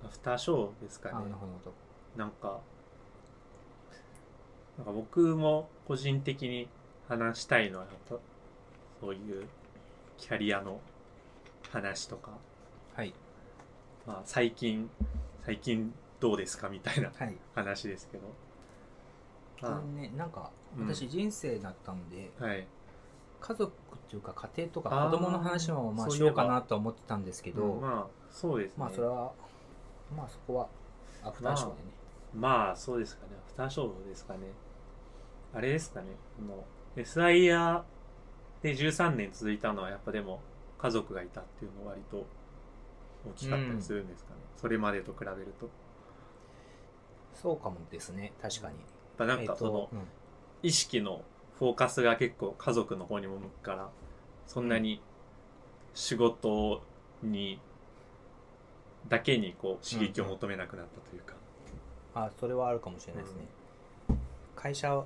うん。アフターショーですかね。あなるほど。なんかなんか僕も個人的に話したいのはそういうキャリアの話とか、はい。まあ、最近最近どうですかみたいなはい。話ですけど、まあ。のねなんかうん。私人生だったんで、あはい。家族っていうか家庭とか子供の話もまあしようかなとは思ってたんですけどうんまあそうですね。まあそれはまあそこはアフターショーでね、まあそうですかね。アフターショーですかね。あれですかね。この SIR で13年続いたのはやっぱでも家族がいたっていうのは割と大きかったりするんですかね、それまでと比べると。そうかもですね。確かに。ぱなんかそのえーと意識のフォーカスが結構家族の方にも向くからそんなに仕事にだけにこう刺激を求めなくなったというか、うん。あそれはあるかもしれないですね、会社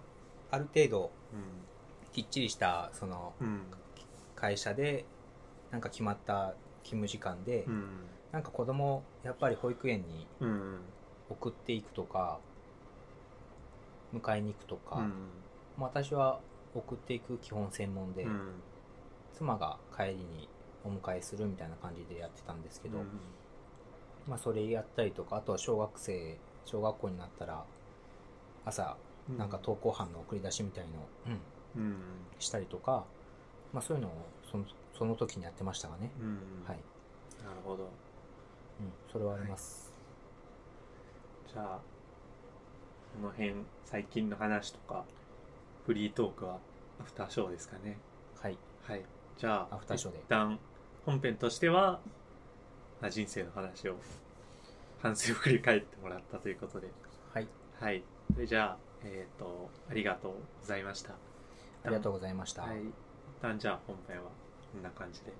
ある程度きっちりしたその会社でなんか決まった勤務時間で、うん。なんか子供やっぱり保育園にうん。送っていくとか迎えに行くとか、私は送っていく基本専門で、うん。妻が帰りにお迎えするみたいな感じでやってたんですけど、うん。まあそれやったりとかあとは小学生小学校になったら朝なんか登校班の送り出しみたいのうんしたりとか、まあ、そういうのをそのその時にやってましたがね、はい、なるほど、うん、それはあります、はい、じゃあこの辺最近の話とかフリートークはアフターショーですかね。はい、はい、じゃあアフターショーで。一旦本編としては、まあ、人生の話を反省を振り返ってもらったということで。はい、はい、それじゃあえっ、ー、とありがとうございました。ありがとうございました。はい、一旦じゃあ本編はこんな感じで。